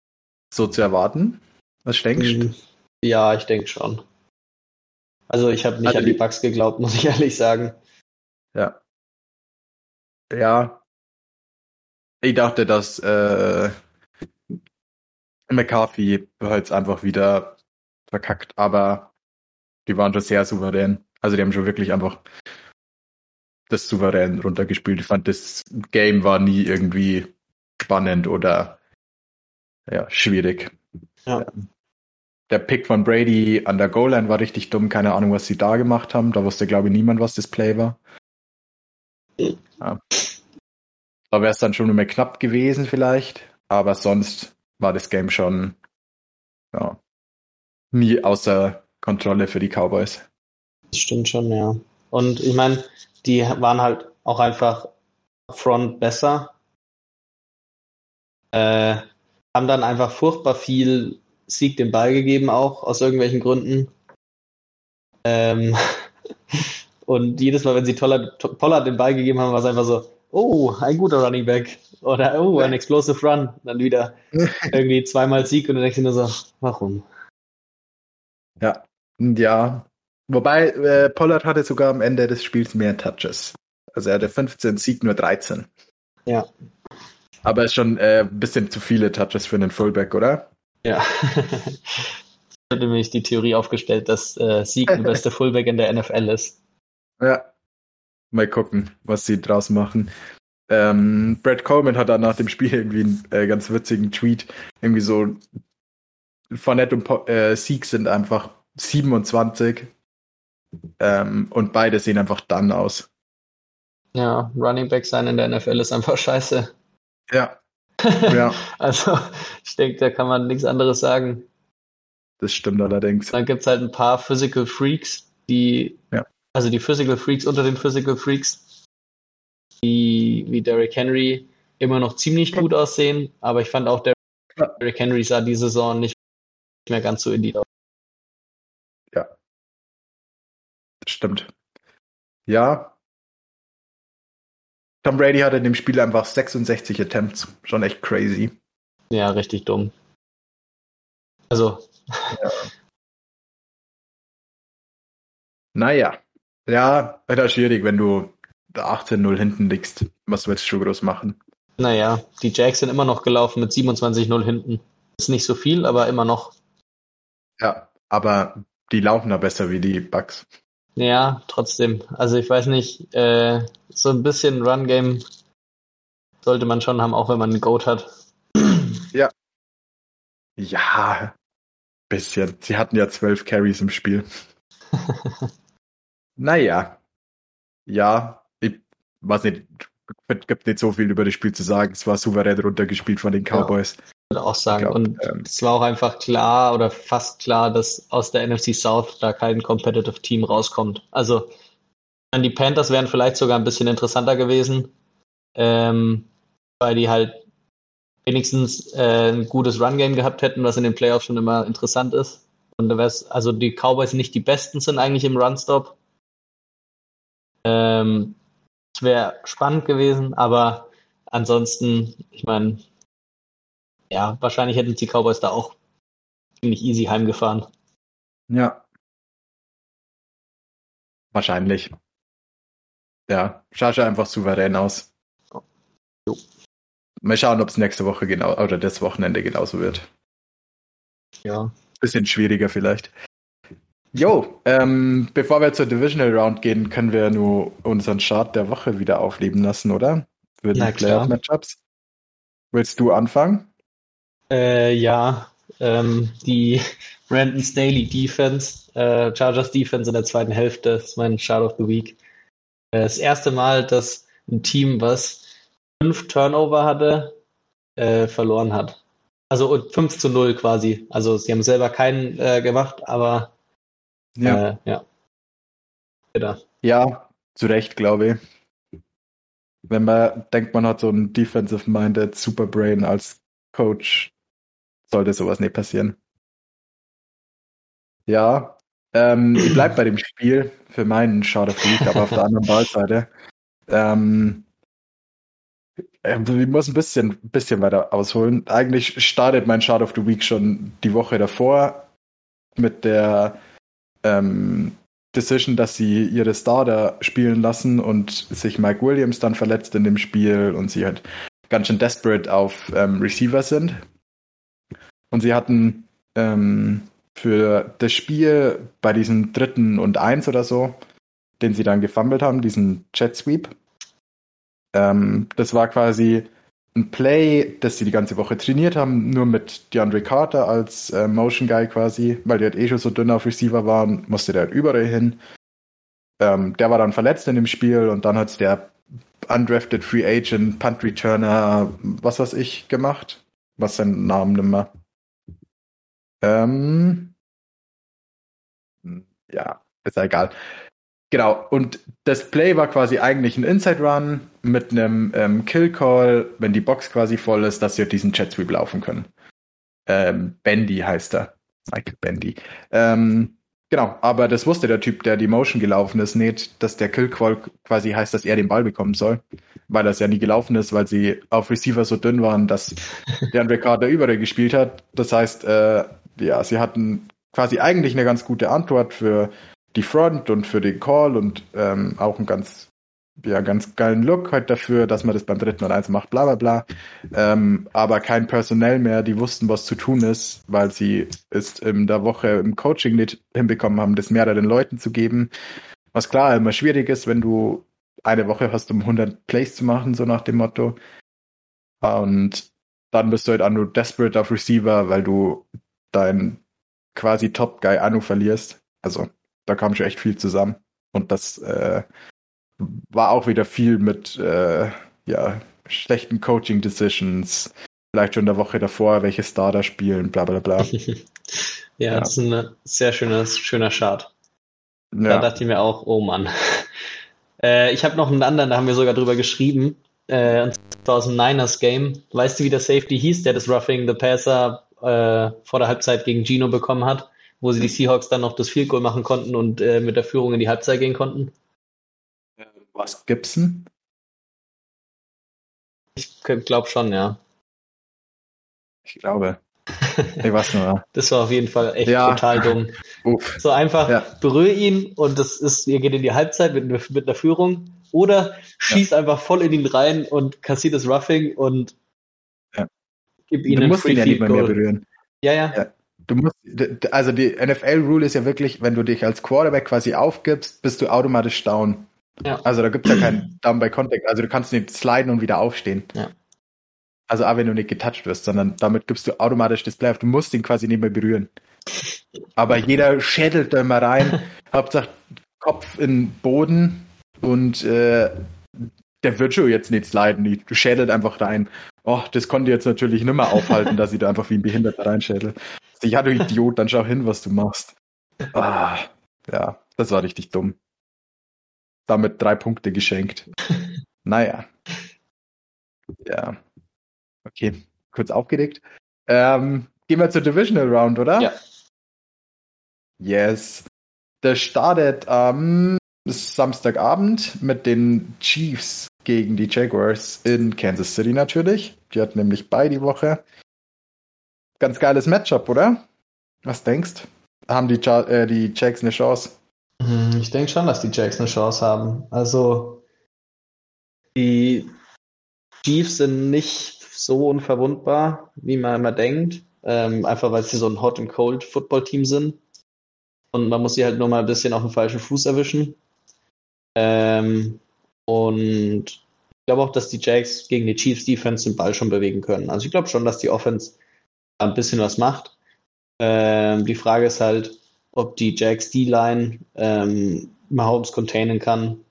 so zu erwarten? Was denkst du? Hm, ja, ich denke schon. Also ich habe nicht also an die Bugs geglaubt, [LAUGHS] muss ich ehrlich sagen. Ja. Ja. Ich dachte, dass äh, McCarthy halt einfach wieder verkackt, aber die waren schon sehr souverän. Also die haben schon wirklich einfach das souverän runtergespielt. Ich fand, das Game war nie irgendwie spannend oder ja, schwierig. Ja der Pick von Brady an der Goal-Line war richtig dumm. Keine Ahnung, was sie da gemacht haben. Da wusste, glaube ich, niemand, was das Play war. Ja. Da wäre es dann schon mehr knapp gewesen vielleicht. Aber sonst war das Game schon ja, nie außer Kontrolle für die Cowboys. Das stimmt schon, ja. Und ich meine, die waren halt auch einfach front besser. Äh, haben dann einfach furchtbar viel Sieg den Ball gegeben, auch aus irgendwelchen Gründen. Ähm, [LAUGHS] und jedes Mal, wenn sie Pollard, Pollard den Ball gegeben haben, war es einfach so, oh, ein guter Running Back. Oder oh, ein Explosive Run. Dann wieder [LAUGHS] irgendwie zweimal Sieg und dann denkst du nur so, warum? Ja, ja. Wobei äh, Pollard hatte sogar am Ende des Spiels mehr Touches. Also er hatte 15, Sieg nur 13. Ja. Aber ist schon äh, ein bisschen zu viele Touches für einen Fullback, oder? Ja. [LAUGHS] ich habe nämlich die Theorie aufgestellt, dass äh, Sieg der beste [LAUGHS] Fullback in der NFL ist. Ja. Mal gucken, was sie draus machen. Ähm, Brad Coleman hat dann nach dem Spiel [LAUGHS] irgendwie einen äh, ganz witzigen Tweet. Irgendwie so, Fournette und äh, Sieg sind einfach 27 ähm, und beide sehen einfach dann aus. Ja, Running Back sein in der NFL ist einfach scheiße. Ja, [LAUGHS] ja. also, ich denke, da kann man nichts anderes sagen. Das stimmt allerdings. Dann gibt es halt ein paar Physical Freaks, die, ja. also die Physical Freaks unter den Physical Freaks, die wie Derrick Henry immer noch ziemlich gut aussehen, aber ich fand auch, Derrick Henry sah die Saison nicht mehr ganz so in die aus. Ja. Das stimmt. Ja, Tom Brady hatte in dem Spiel einfach 66 Attempts. Schon echt crazy. Ja, richtig dumm. Also. Ja. naja. Ja, weiter schwierig, wenn du 18-0 hinten liegst. Was willst du groß machen? Naja, die Jacks sind immer noch gelaufen mit 27-0 hinten. Ist nicht so viel, aber immer noch. Ja, aber die laufen da besser wie die Bugs. Ja, trotzdem. Also ich weiß nicht, äh, so ein bisschen Run-Game sollte man schon haben, auch wenn man einen Goat hat. Ja. Ja, bisschen. Sie hatten ja zwölf Carries im Spiel. [LAUGHS] naja. Ja, ich weiß nicht, gibt nicht so viel über das Spiel zu sagen. Es war souverän runtergespielt von den Cowboys. Ja würde auch sagen. Glaub, und ähm, es war auch einfach klar oder fast klar, dass aus der NFC South da kein Competitive Team rauskommt. Also die Panthers wären vielleicht sogar ein bisschen interessanter gewesen, ähm, weil die halt wenigstens äh, ein gutes Run-Game gehabt hätten, was in den Playoffs schon immer interessant ist. Und da wär's, also die Cowboys nicht die besten sind eigentlich im Run-Stop. Ähm, es wäre spannend gewesen, aber ansonsten, ich meine, ja, wahrscheinlich hätten die Cowboys da auch ziemlich easy heimgefahren. Ja. Wahrscheinlich. Ja, schaut schon einfach souverän aus. Jo. Mal schauen, ob es nächste Woche genau oder das Wochenende genauso wird. Ja. Bisschen schwieriger vielleicht. Jo, ähm, bevor wir zur Divisional Round gehen, können wir nur unseren Chart der Woche wieder aufleben lassen, oder? Für die Playoff-Matchups. Willst du anfangen? Äh, ja, ähm, die [LAUGHS] Brandon Staley Defense, äh, Chargers Defense in der zweiten Hälfte ist mein Chart of the Week. Äh, das erste Mal, dass ein Team, was fünf Turnover hatte, äh, verloren hat. Also 5 zu 0 quasi. Also sie haben selber keinen äh, gemacht, aber ja. Äh, ja. Bitte. Ja, zu Recht, glaube ich. Wenn man denkt, man hat so einen Defensive-Minded Superbrain als Coach, sollte sowas nicht passieren. Ja, ähm, ich bleibe bei dem Spiel für meinen Shot of Week, aber auf der anderen Ballseite. Ähm, ich muss ein bisschen, bisschen weiter ausholen. Eigentlich startet mein Shot of the Week schon die Woche davor mit der ähm, Decision, dass sie ihre Starter spielen lassen und sich Mike Williams dann verletzt in dem Spiel und sie halt ganz schön desperate auf ähm, Receiver sind. Und sie hatten ähm, für das Spiel bei diesem dritten und eins oder so, den sie dann gefummelt haben, diesen Jet Sweep. Ähm, das war quasi ein Play, das sie die ganze Woche trainiert haben, nur mit DeAndre Carter als äh, Motion Guy quasi, weil die halt eh schon so dünn auf Receiver waren, musste der halt überall hin. Ähm, der war dann verletzt in dem Spiel und dann hat der undrafted Free Agent, Punt Returner, was weiß ich, gemacht. Was sein Namen nimmer. Ähm, ja, ist ja egal. Genau, und das Play war quasi eigentlich ein Inside Run mit einem ähm, Kill Call, wenn die Box quasi voll ist, dass sie diesen Jet Sweep laufen können. Ähm, Bendy heißt er. Michael Bendy. Ähm, genau, aber das wusste der Typ, der die Motion gelaufen ist, nicht, dass der Kill Call quasi heißt, dass er den Ball bekommen soll. Weil das ja nie gelaufen ist, weil sie auf Receiver so dünn waren, dass [LAUGHS] der Carter überall gespielt hat. Das heißt, äh, ja, sie hatten quasi eigentlich eine ganz gute Antwort für die Front und für den Call und ähm, auch einen ganz, ja, ganz geilen Look halt dafür, dass man das beim dritten und eins macht, bla bla bla. Ähm, aber kein Personell mehr, die wussten, was zu tun ist, weil sie es in der Woche im Coaching nicht hinbekommen haben, das mehreren Leuten zu geben. Was klar immer schwierig ist, wenn du eine Woche hast, um 100 Plays zu machen, so nach dem Motto. Und dann bist du halt auch nur desperate auf Receiver, weil du dein quasi Top Guy Anu verlierst. Also da kam schon echt viel zusammen. Und das äh, war auch wieder viel mit äh, ja, schlechten Coaching Decisions, vielleicht schon in der Woche davor, welche Starter spielen, bla bla bla. [LAUGHS] ja, ja, das ist ein sehr schöner, schöner Chart. Ja. Da dachte ich mir auch, oh Mann. Äh, ich habe noch einen anderen, da haben wir sogar drüber geschrieben. Äh, und zwar aus dem Niners Game. Weißt du, wie der Safety hieß, der das Roughing the Passer äh, vor der Halbzeit gegen Gino bekommen hat, wo sie die Seahawks dann noch das Field Goal machen konnten und äh, mit der Führung in die Halbzeit gehen konnten? Äh, was Gibson? Ich glaube schon, ja. Ich glaube. Ich weiß nur. [LAUGHS] das war auf jeden Fall echt ja. total dumm. Uff. So einfach ja. berühre ihn und das ist, ihr geht in die Halbzeit mit, mit einer Führung oder schießt ja. einfach voll in ihn rein und kassiert das Roughing und Gib ihnen du musst ihn ja nicht mehr, mehr berühren. Ja, ja, ja. Du musst, also die NFL-Rule ist ja wirklich, wenn du dich als Quarterback quasi aufgibst, bist du automatisch down. Ja. Also da gibt es ja keinen Down by Contact. Also du kannst nicht sliden und wieder aufstehen. Ja. Also auch wenn du nicht getouched wirst, sondern damit gibst du automatisch das Play auf. Du musst ihn quasi nicht mehr berühren. Aber jeder schädelt da immer rein. [LAUGHS] Hauptsache Kopf in Boden und äh, der wird schon jetzt nicht sliden. Du schädelt einfach rein oh, das konnte jetzt natürlich nicht mehr aufhalten, dass ich da einfach wie ein Behinderter reinschädel. Ja, du Idiot, dann schau hin, was du machst. Ah, ja, das war richtig dumm. Damit drei Punkte geschenkt. Naja. Ja. Okay, kurz aufgedeckt. Ähm, gehen wir zur Divisional Round, oder? Ja. Yes. Der startet am Samstagabend mit den Chiefs gegen die Jaguars in Kansas City natürlich. Die hat nämlich bei die Woche. Ganz geiles Matchup, oder? Was denkst? Haben die, äh, die Jacks eine Chance? Hm, ich denke schon, dass die Jacks eine Chance haben. Also die Chiefs sind nicht so unverwundbar, wie man immer denkt. Ähm, einfach weil sie so ein Hot and Cold Football Team sind. und man muss sie halt nur mal ein bisschen auf den falschen Fuß erwischen. Ähm, und ich glaube auch, dass die Jags gegen die Chiefs Defense den Ball schon bewegen können. Also ich glaube schon, dass die Offense ein bisschen was macht. Ähm, die Frage ist halt, ob die Jags D-Line ähm, Mahomes containen kann,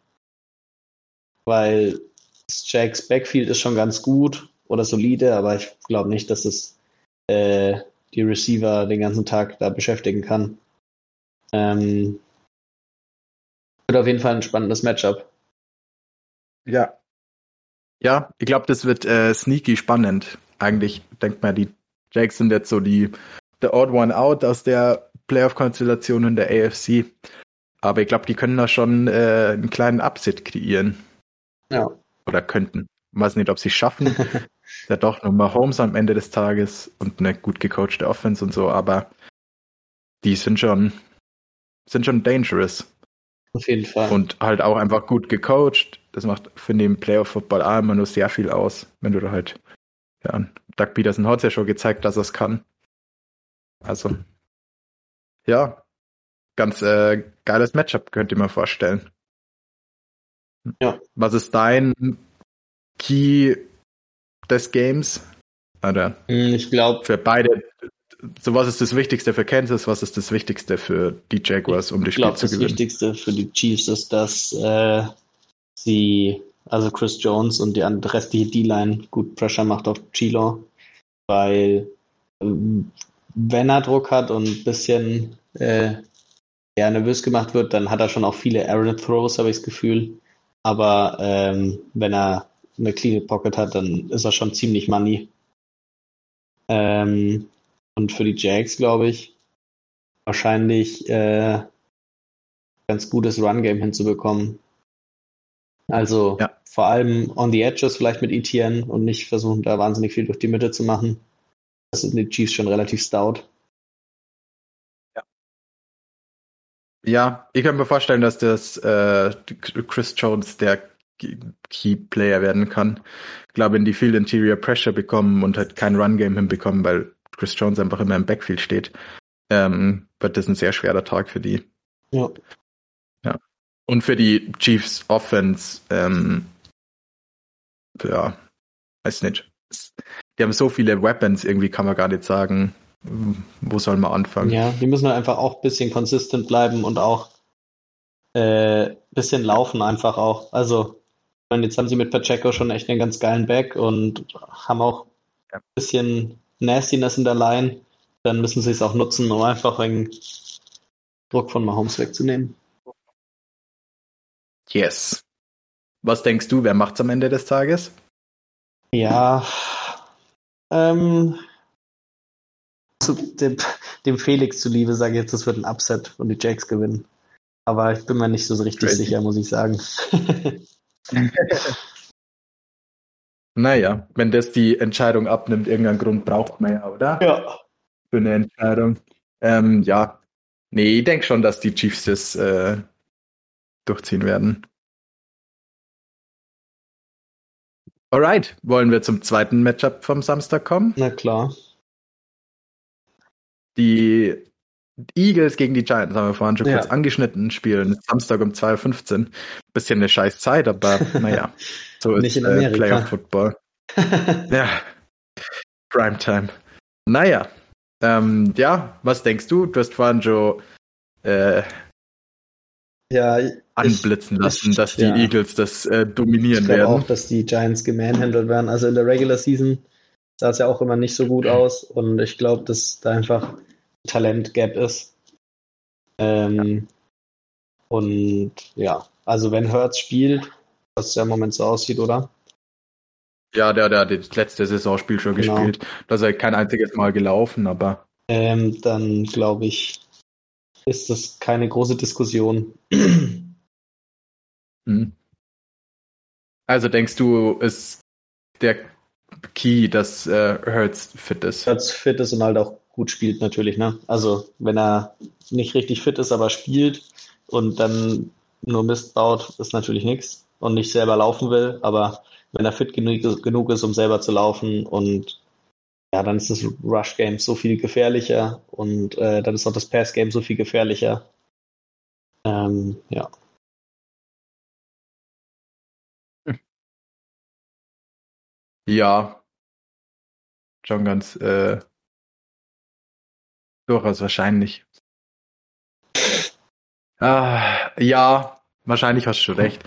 weil Jags Backfield ist schon ganz gut oder solide, aber ich glaube nicht, dass es äh, die Receiver den ganzen Tag da beschäftigen kann. Ähm, wird auf jeden Fall ein spannendes Matchup. Ja. Ja, ich glaube, das wird äh, sneaky spannend. Eigentlich denkt man, die Jags sind jetzt so die the odd one out aus der Playoff-Konstellation in der AFC. Aber ich glaube, die können da schon äh, einen kleinen Upset kreieren. Ja. Oder könnten. Ich weiß nicht, ob sie es schaffen. [LAUGHS] ja doch nochmal Holmes am Ende des Tages und eine gut gecoachte Offense und so, aber die sind schon, sind schon dangerous. Auf jeden Fall. Und halt auch einfach gut gecoacht. Das macht für den Playoff-Football auch immer nur sehr viel aus, wenn du da halt, ja, Doug Peterson hat ja schon gezeigt, dass er es kann. Also, ja, ganz äh, geiles Matchup, könnt ihr mir vorstellen. Ja. Was ist dein Key des Games? Oder hm, ich glaube. Für beide. So, was ist das Wichtigste für Kansas? Was ist das Wichtigste für die Jaguars, um das Spiel glaub, zu gewinnen? Das Wichtigste für die Chiefs ist, dass äh, sie, also Chris Jones und die restliche D-Line gut Pressure macht auf Chilo, weil ähm, wenn er Druck hat und ein bisschen äh, eher nervös gemacht wird, dann hat er schon auch viele Errant Throws, habe ich das Gefühl. Aber ähm, wenn er eine clean Pocket hat, dann ist er schon ziemlich money. Ähm, und für die Jags, glaube ich, wahrscheinlich äh, ganz gutes Run-Game hinzubekommen. Also ja. vor allem on the edges vielleicht mit ETN und nicht versuchen, da wahnsinnig viel durch die Mitte zu machen. Das sind die Chiefs schon relativ stout. Ja. Ja, ich kann mir vorstellen, dass das äh, Chris Jones der Key Player werden kann. Ich glaube, wenn die viel Interior Pressure bekommen und halt kein Run Game hinbekommen, weil Chris Jones einfach immer im Backfield steht, ähm, wird das ein sehr schwerer Tag für die. Ja. Ja. Und für die Chiefs Offense, ähm, ja, weiß nicht. Die haben so viele Weapons, irgendwie kann man gar nicht sagen, wo soll man anfangen. Ja, die müssen halt einfach auch ein bisschen consistent bleiben und auch äh, bisschen laufen einfach auch. Also und jetzt haben sie mit Pacheco schon echt einen ganz geilen Back und haben auch ein bisschen Nastiness in der Line. Dann müssen sie es auch nutzen, um einfach einen Druck von Mahomes wegzunehmen. Yes. Was denkst du, wer macht's am Ende des Tages? Ja, ähm, zu dem, dem Felix zuliebe sage ich jetzt, es wird ein Upset und die Jacks gewinnen. Aber ich bin mir nicht so richtig Crazy. sicher, muss ich sagen. [LAUGHS] naja, wenn das die Entscheidung abnimmt, irgendeinen Grund braucht man ja, oder? Ja. Für eine Entscheidung. Ähm, ja. Nee, ich denke schon, dass die Chiefs das äh, durchziehen werden. Alright, wollen wir zum zweiten Matchup vom Samstag kommen? Na klar. Die Eagles gegen die Giants haben wir vorhin schon ja. kurz angeschnitten, spielen Samstag um 2.15 Uhr. Bisschen eine scheiß Zeit, aber [LAUGHS] naja, so ist äh, Playoff Football. [LAUGHS] ja, Primetime. Naja, ähm, ja, was denkst du? Du hast vorhin schon äh, ja, anblitzen lassen, ich, dass die ja. Eagles das äh, dominieren ich werden. auch, dass die Giants gemanhandelt werden. Also in der Regular Season sah es ja auch immer nicht so gut aus und ich glaube, dass da einfach Talent-Gap ist. Ähm, und ja, also wenn Hertz spielt, was ja im Moment so aussieht, oder? Ja, der, der hat das letzte Saisonspiel schon genau. gespielt. Da ist er kein einziges Mal gelaufen, aber. Ähm, dann glaube ich, ist das keine große Diskussion. Hm. Also denkst du, ist der Key, dass äh, Hertz fit ist? Hertz fit ist und halt auch gut spielt natürlich. Ne? Also wenn er nicht richtig fit ist, aber spielt und dann nur Mist baut, ist natürlich nichts und nicht selber laufen will. Aber wenn er fit genug, genug ist, um selber zu laufen und ja, dann ist das Rush-Game so viel gefährlicher und äh, dann ist auch das Pass-Game so viel gefährlicher. Ähm, ja. Ja. Schon ganz äh, durchaus wahrscheinlich. Ah, ja, wahrscheinlich hast du schon recht.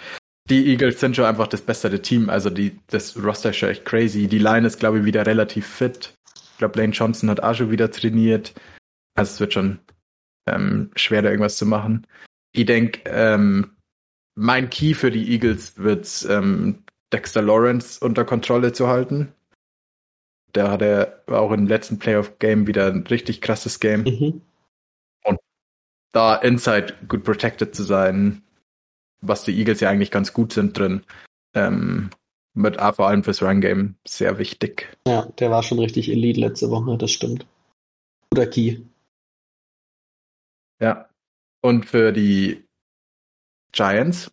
Die Eagles sind schon einfach das bessere Team. Also die, das Roster ist schon echt crazy. Die Line ist, glaube ich, wieder relativ fit. Ich glaube, Lane Johnson hat auch schon wieder trainiert. Also es wird schon ähm, schwer, da irgendwas zu machen. Ich denke, ähm, mein Key für die Eagles wird ähm, Dexter Lawrence unter Kontrolle zu halten. Der hatte auch im letzten Playoff-Game wieder ein richtig krasses Game. Mhm. Und da inside gut protected zu sein, was die Eagles ja eigentlich ganz gut sind drin, ähm, mit A vor allem fürs Run-Game sehr wichtig. Ja, der war schon richtig Elite letzte Woche, das stimmt. Guter Key. Ja. Und für die Giants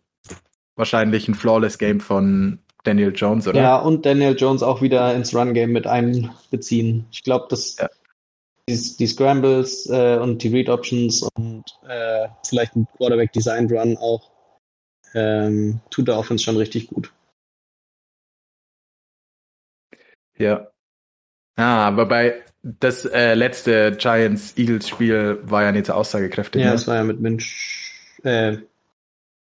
wahrscheinlich ein flawless Game von Daniel Jones, oder? Ja, und Daniel Jones auch wieder ins Run-Game mit einbeziehen. Ich glaube, dass ja. die, die, Scrambles äh, und die Read-Options und äh, vielleicht ein Quarterback-Designed-Run auch ähm, tut der Offense schon richtig gut. Ja. Ah, aber bei das äh, letzte Giants-Eagles-Spiel war ja nicht so aussagekräftig. Ja, ne? das war ja mit Minch. Äh,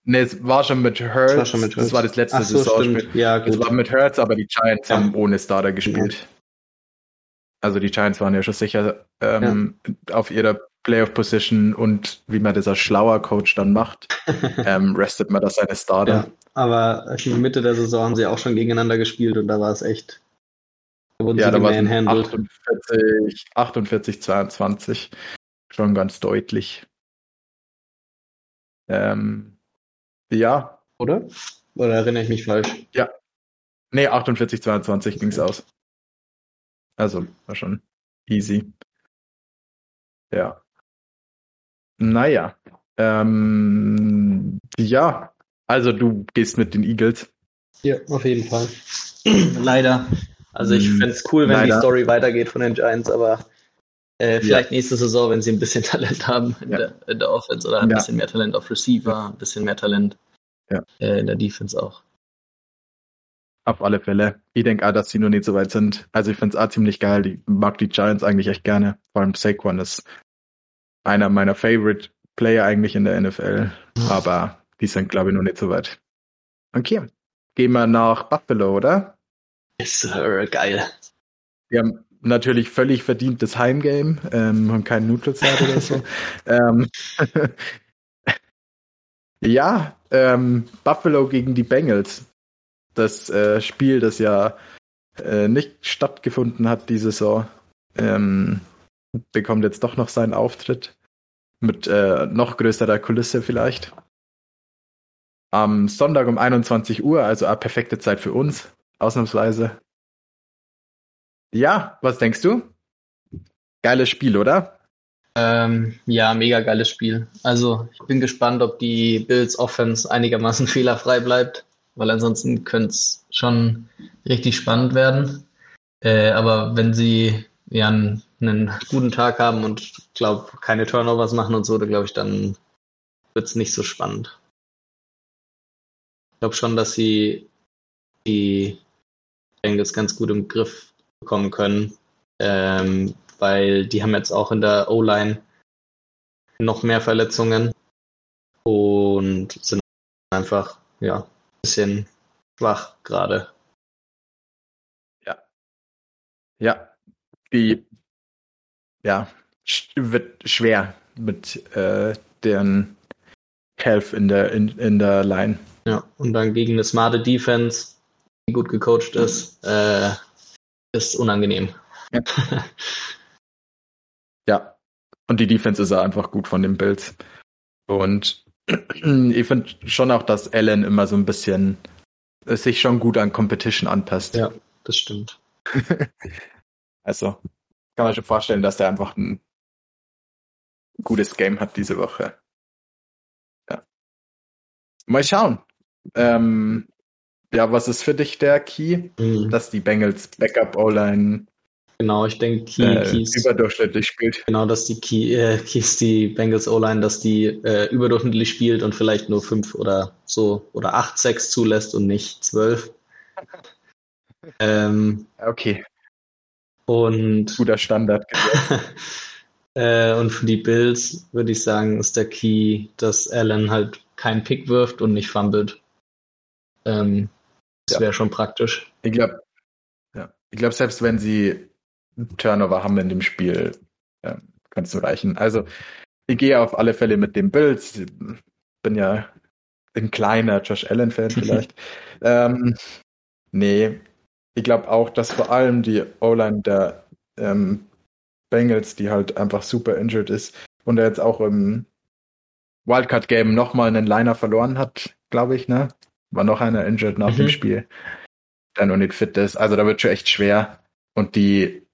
Ne, es war schon mit Hurts. Das war, schon mit Hurts. Das war das letzte Ach so, Saisonspiel. Ja, gut. Es war mit Hurts, aber die Giants ja. haben ohne Starter gespielt. Ja. Also die Giants waren ja schon sicher ähm, ja. auf ihrer Playoff-Position und wie man das als schlauer Coach dann macht, [LAUGHS] ähm, restet man da seine Starter. Aber in der Mitte der Saison haben sie auch schon gegeneinander gespielt und da war es echt. Da wurden ja, sie da war es 48, 48, 22. Schon ganz deutlich. Ähm, ja. Oder? Oder erinnere ich mich falsch? Ja. Nee, 48, 22 ging es aus. Also, war schon easy. Ja. Naja. Ähm, ja. Also, du gehst mit den Eagles. Ja, auf jeden Fall. [CLEARS THROAT] Leider. Also, ich hm, fände es cool, wenn Leider. die Story weitergeht von den Giants, aber äh, vielleicht ja. nächste Saison, wenn sie ein bisschen [LAUGHS] Talent haben in, ja. der, in der, Offense oder ein ja. bisschen mehr Talent auf Receiver, ein bisschen mehr Talent äh, in der Defense auch. Auf alle Fälle. Ich denke auch, dass sie nur nicht so weit sind. Also ich finde es auch ziemlich geil. Ich mag die Giants eigentlich echt gerne. Vor allem Saquon ist einer meiner Favorite Player eigentlich in der NFL. Aber die sind, glaube ich, noch nicht so weit. Okay. Gehen wir nach Buffalo, oder? Yes, sir. Geil. Wir haben natürlich völlig verdientes Heimgame ähm, und kein Neutral oder so. [LAUGHS] ähm, [LAUGHS] ja, ähm, Buffalo gegen die Bengals. Das äh, Spiel, das ja äh, nicht stattgefunden hat diese Saison, ähm, bekommt jetzt doch noch seinen Auftritt. Mit äh, noch größerer Kulisse vielleicht. Am Sonntag um 21 Uhr, also eine perfekte Zeit für uns, ausnahmsweise. Ja, was denkst du? Geiles Spiel, oder? Ähm, ja, mega geiles Spiel. Also ich bin gespannt, ob die Bills Offense einigermaßen [LAUGHS] fehlerfrei bleibt, weil ansonsten könnte es schon richtig spannend werden. Äh, aber wenn sie ja einen, guten Tag haben und glaube keine Turnovers machen und so, dann glaube ich, dann wird es nicht so spannend. Ich glaube schon, dass sie die Bengals ganz gut im Griff bekommen können, ähm, weil die haben jetzt auch in der O-Line noch mehr Verletzungen und sind einfach ja ein bisschen schwach gerade. Ja. Ja. Die ja wird schwer mit äh, deren Health in der in, in der Line. Ja, und dann gegen eine smarte Defense, die gut gecoacht ist, äh, ist unangenehm. Ja. [LAUGHS] ja. Und die Defense ist einfach gut von den Bills. Und [CLEARS THROAT] ich finde schon auch, dass Allen immer so ein bisschen sich schon gut an Competition anpasst. Ja, das stimmt. [LAUGHS] also kann man schon vorstellen, dass der einfach ein gutes Game hat diese Woche. Ja. Mal schauen. Ähm, ja, was ist für dich der Key? Mhm. Dass die Bengals Backup O-Line Genau, ich denke, Key, äh, Keys, überdurchschnittlich spielt. genau, dass die Key, äh, Keys, die Bengals O-Line, dass die äh, überdurchschnittlich spielt und vielleicht nur fünf oder so oder acht Sacks zulässt und nicht zwölf. Ähm, Okay, und guter Standard. [LAUGHS] äh, und für die Bills würde ich sagen, ist der Key, dass Allen halt keinen Pick wirft und nicht fummelt. Ähm, das Ja. wäre schon praktisch. Ich glaube, ja. ich glaube, selbst wenn sie Turnover haben in dem Spiel, ja, kann es reichen. Also, ich gehe auf alle Fälle mit den Bills. Bin ja ein kleiner Josh Allen-Fan [LAUGHS] vielleicht. ähm, nee, ich glaube auch, dass vor allem die O-Line der ähm, Bengals, die halt einfach super injured ist und er jetzt auch im Wildcard-Game nochmal einen Liner verloren hat, glaube ich, ne? War noch einer injured nach Mhm. dem Spiel, der noch nicht fit ist. Also da wird schon echt schwer. Und die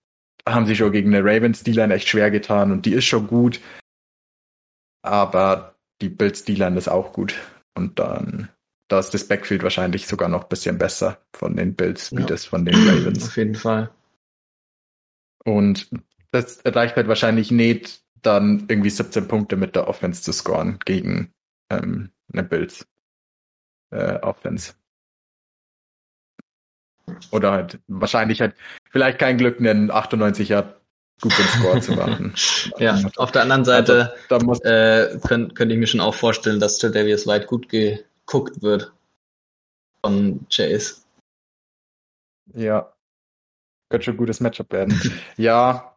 haben sich schon gegen eine Ravens D-Line echt schwer getan und die ist schon gut. Aber die Bills D-Line ist auch gut. Und dann, da ist das Backfield wahrscheinlich sogar noch ein bisschen besser von den Bills wie Ja. das von den Ravens. Auf jeden Fall. Und das reicht halt wahrscheinlich nicht, dann irgendwie 17 Punkte mit der Offense zu scoren gegen ähm, eine Bills äh, Offense. Oder halt wahrscheinlich halt vielleicht kein Glück, einen 98 Yard guten Score zu machen. [LAUGHS] Ja, auf der anderen Seite Also, äh, könnt, könnte ich mir schon auch vorstellen, dass Tredavious White gut geguckt wird von Chase. ja, könnte schon ein gutes Matchup werden. [LAUGHS] ja.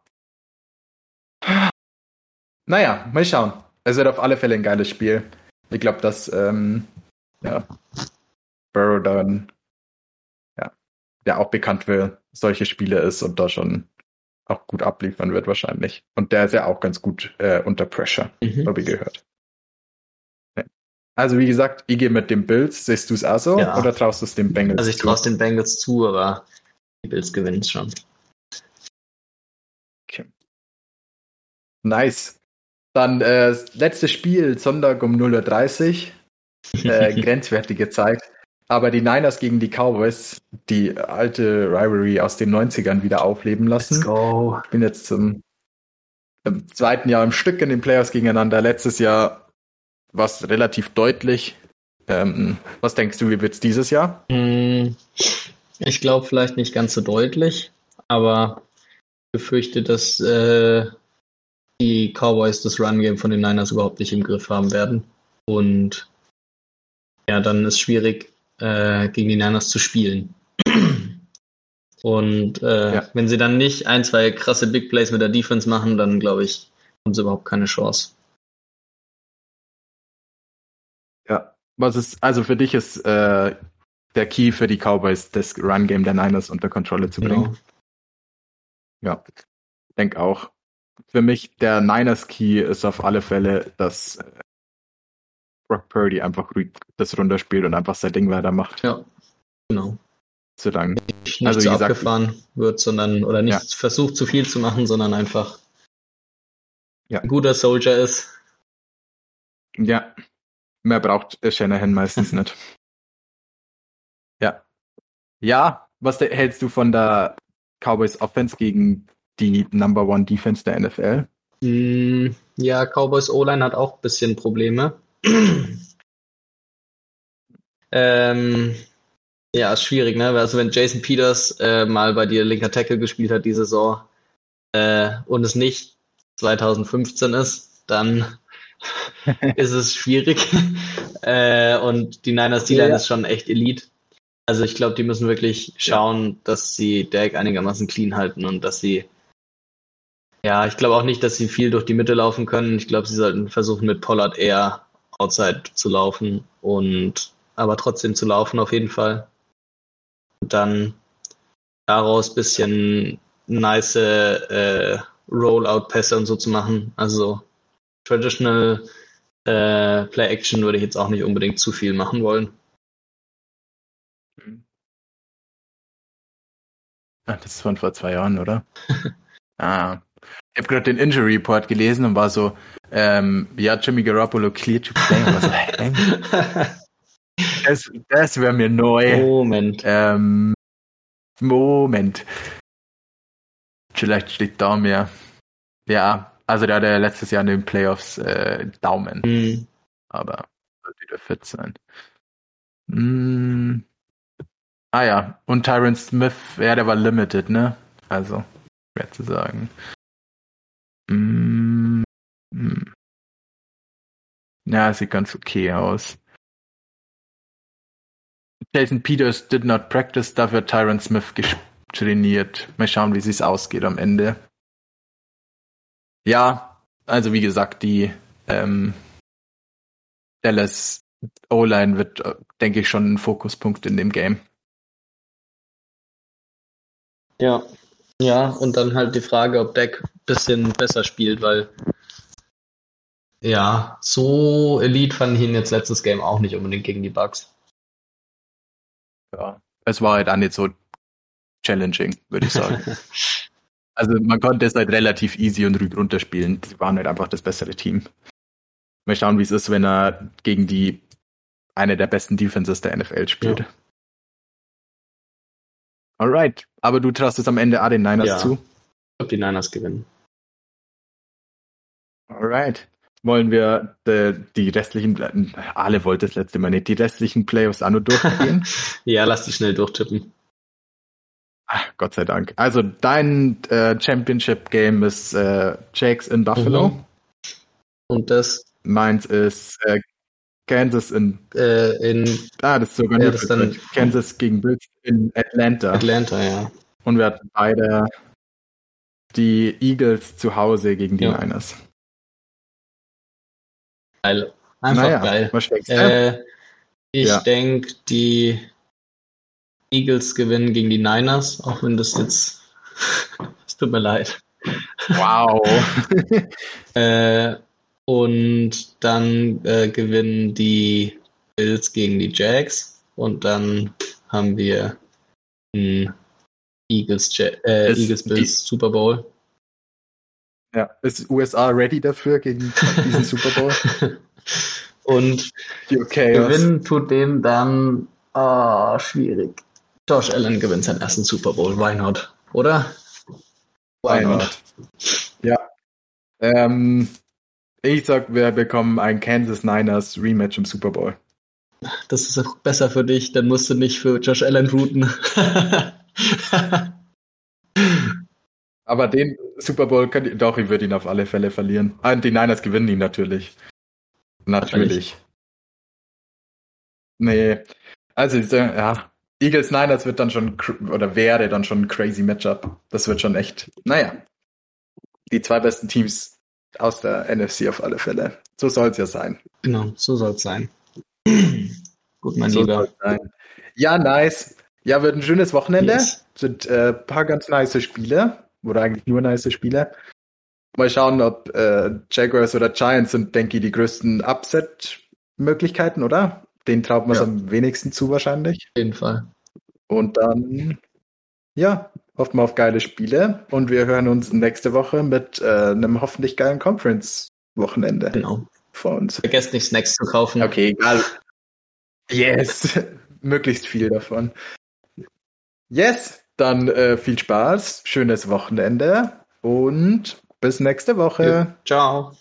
Naja, mal schauen. Es wird auf alle Fälle ein geiles Spiel. Ich glaube, dass ähm, ja, Burrow dann ja, der auch bekannt für solche Spiele ist und da schon auch gut abliefern wird wahrscheinlich. Und der ist ja auch ganz gut äh, unter Pressure, Mhm. habe ich gehört. Ja. Also wie gesagt, ich gehe mit den Bills. Siehst du es auch so Ja. oder traust du es den Bengals Also ich zu? traue es den Bengals zu, aber die Bills gewinnen es schon. Nice. Dann äh, das letzte Spiel, Sonntag um 0.30 Uhr. Äh, [LAUGHS] grenzwertige Zeit. Aber die Niners gegen die Cowboys, die alte Rivalry aus den 90ern wieder aufleben lassen. go. Ich bin jetzt zum, zum zweiten Jahr im Stück in den Playoffs gegeneinander. Letztes Jahr war es relativ deutlich. Ähm, was denkst du, wie wird's dieses Jahr? Hm, Ich glaube vielleicht nicht ganz so deutlich, aber ich befürchte, dass äh, die Cowboys das Run-Game von den Niners überhaupt nicht im Griff haben werden. Und ja, dann ist schwierig, äh, gegen die Niners zu spielen. [CLEARS THROAT] Und äh, Ja. wenn sie dann nicht ein, zwei krasse Big Plays mit der Defense machen, dann glaube ich, haben sie überhaupt keine Chance. Ja. Was ist, also für dich ist äh, der Key für die Cowboys, das Run-Game der Niners unter Kontrolle zu bringen. Genau. Ja, denk auch. Für mich der Niners Key ist auf alle Fälle, dass äh, Brock Purdy einfach ruhig das runterspielt und einfach sein Ding weitermacht, Ja, genau. solange. nicht Also, wie so gesagt, abgefahren wird, sondern oder nicht Ja. versucht zu viel zu machen, sondern einfach Ja. ein guter Soldier ist. Ja, mehr braucht Shanahan meistens [LAUGHS] nicht. Ja. Ja, was hältst du von der Cowboys Offense gegen die Number One Defense der NFL? Mm, ja, Cowboys O-Line hat auch ein bisschen Probleme. [CLEARS THROAT] ähm, ja, ist schwierig, ne? Also wenn Jason Peters äh, mal bei dir linker Tackle gespielt hat die Saison äh, und es nicht 2015 ist, dann [LAUGHS] ist es schwierig. [LAUGHS] äh, und die Niners D-Line Ja. ist schon echt Elite. Also ich glaube, die müssen wirklich schauen, dass sie Derek einigermaßen clean halten und dass sie ja, ich glaube auch nicht, dass sie viel durch die Mitte laufen können. Ich glaube, sie sollten versuchen, mit Pollard eher outside zu laufen und aber trotzdem zu laufen auf jeden Fall. Und dann daraus bisschen nice äh, Rollout-Pässe und so zu machen. Also traditional äh, Play-Action würde ich jetzt auch nicht unbedingt zu viel machen wollen. Ah, das ist von vor zwei Jahren, oder? [LAUGHS] ah. Ich habe gerade den Injury Report gelesen und war so, ähm, ja, Jimmy Garoppolo clear to play. Und war so, hä? Das, das wäre mir neu. Moment. Ähm, Moment. Vielleicht steht da mehr. Ja, also der hatte ja letztes Jahr in den Playoffs äh, Daumen. Mhm. Aber wird wieder fit sein. Mm. Ah ja, und Tyron Smith, ja, der war limited, ne? Also, schwer zu sagen. Mm. Mm. Ja, sieht ganz okay aus. Jason Peters did not practice, dafür Tyron Smith trainiert. Mal schauen, wie es ausgeht am Ende. Ja, also wie gesagt, die ähm, Dallas O-Line wird, äh, denke ich, schon ein Fokuspunkt in dem Game. Ja, ja, und dann halt die Frage, ob Deck ein bisschen besser spielt, weil ja, so Elite fand ich ihn jetzt letztes Game auch nicht unbedingt gegen die Bugs. Ja, es war halt auch nicht so challenging, würde ich sagen. [LAUGHS] also man konnte es halt relativ easy und ruhig runterspielen. Sie waren halt einfach das bessere Team. Mal schauen, wie es ist, wenn er gegen die eine der besten Defenses der NFL spielt. Ja. Alright, aber du traust es am Ende A den Niners ja. zu? Ich glaube, die Niners gewinnen. Alright. Wollen wir die, die restlichen, alle wollte das letzte Mal nicht, die restlichen Playoffs auch nur durchgehen? [LAUGHS] ja, lass die schnell durchtippen. Ach, Gott sei Dank. Also dein äh, Championship Game ist äh, Jakes in Buffalo. Mhm. Und das? Meins ist äh, Kansas in, äh, in ah, das ist sogar ja, das dann Kansas gegen Bills in Atlanta. Atlanta, ja. Und wir hatten beide die Eagles zu Hause gegen die ja. Niners. Geil. Einfach naja, geil. Was äh, ich ja. denke, die Eagles gewinnen gegen die Niners, auch wenn das jetzt. [LAUGHS] es tut mir leid. Wow. [LAUGHS] äh, und dann äh, gewinnen die Bills gegen die Jags. Und dann haben wir ein Eagles, äh, Eagles Bills Super Bowl. Ja, ist USA ready dafür gegen diesen Super Bowl? [LAUGHS] Und gewinnen tut dem dann oh, schwierig. Josh Allen gewinnt seinen ersten Super Bowl. Why not? Oder? Why, Why not? not? Ja. Ähm, ich sag, wir bekommen ein Kansas Niners Rematch im Super Bowl. Das ist auch besser für dich, dann musst du nicht für Josh Allen routen. [LAUGHS] Aber den Super Bowl könnt ihr, doch, ich würde ihn auf alle Fälle verlieren. Ah, die Niners gewinnen ihn natürlich. Natürlich. Nee. Also, ja, Eagles Niners wird dann schon, oder wäre dann schon ein crazy Matchup. Das wird schon echt, naja. Die zwei besten Teams aus der NFC auf alle Fälle. So soll es ja sein. Genau, so soll es sein. [CLEARS THROAT] Gut, mein so Lieber. Ja, nice. Ja, wird ein schönes Wochenende. Yes. Sind ein äh, paar ganz nice Spiele. Oder eigentlich nur nice Spiele. Mal schauen, ob äh, Jaguars oder Giants sind, denke ich, die größten Upset-Möglichkeiten, oder? Den traut man es ja. am wenigsten zu wahrscheinlich. Auf jeden Fall. Und dann, ja, hoffen wir auf geile Spiele und wir hören uns nächste Woche mit äh, einem hoffentlich geilen Conference-Wochenende. Genau. Vor uns. Vergesst nicht, Snacks zu kaufen. Okay, egal. Yes! [LAUGHS] Möglichst viel davon. Yes! Dann äh, viel Spaß, schönes Wochenende und bis nächste Woche. Ja. Ciao.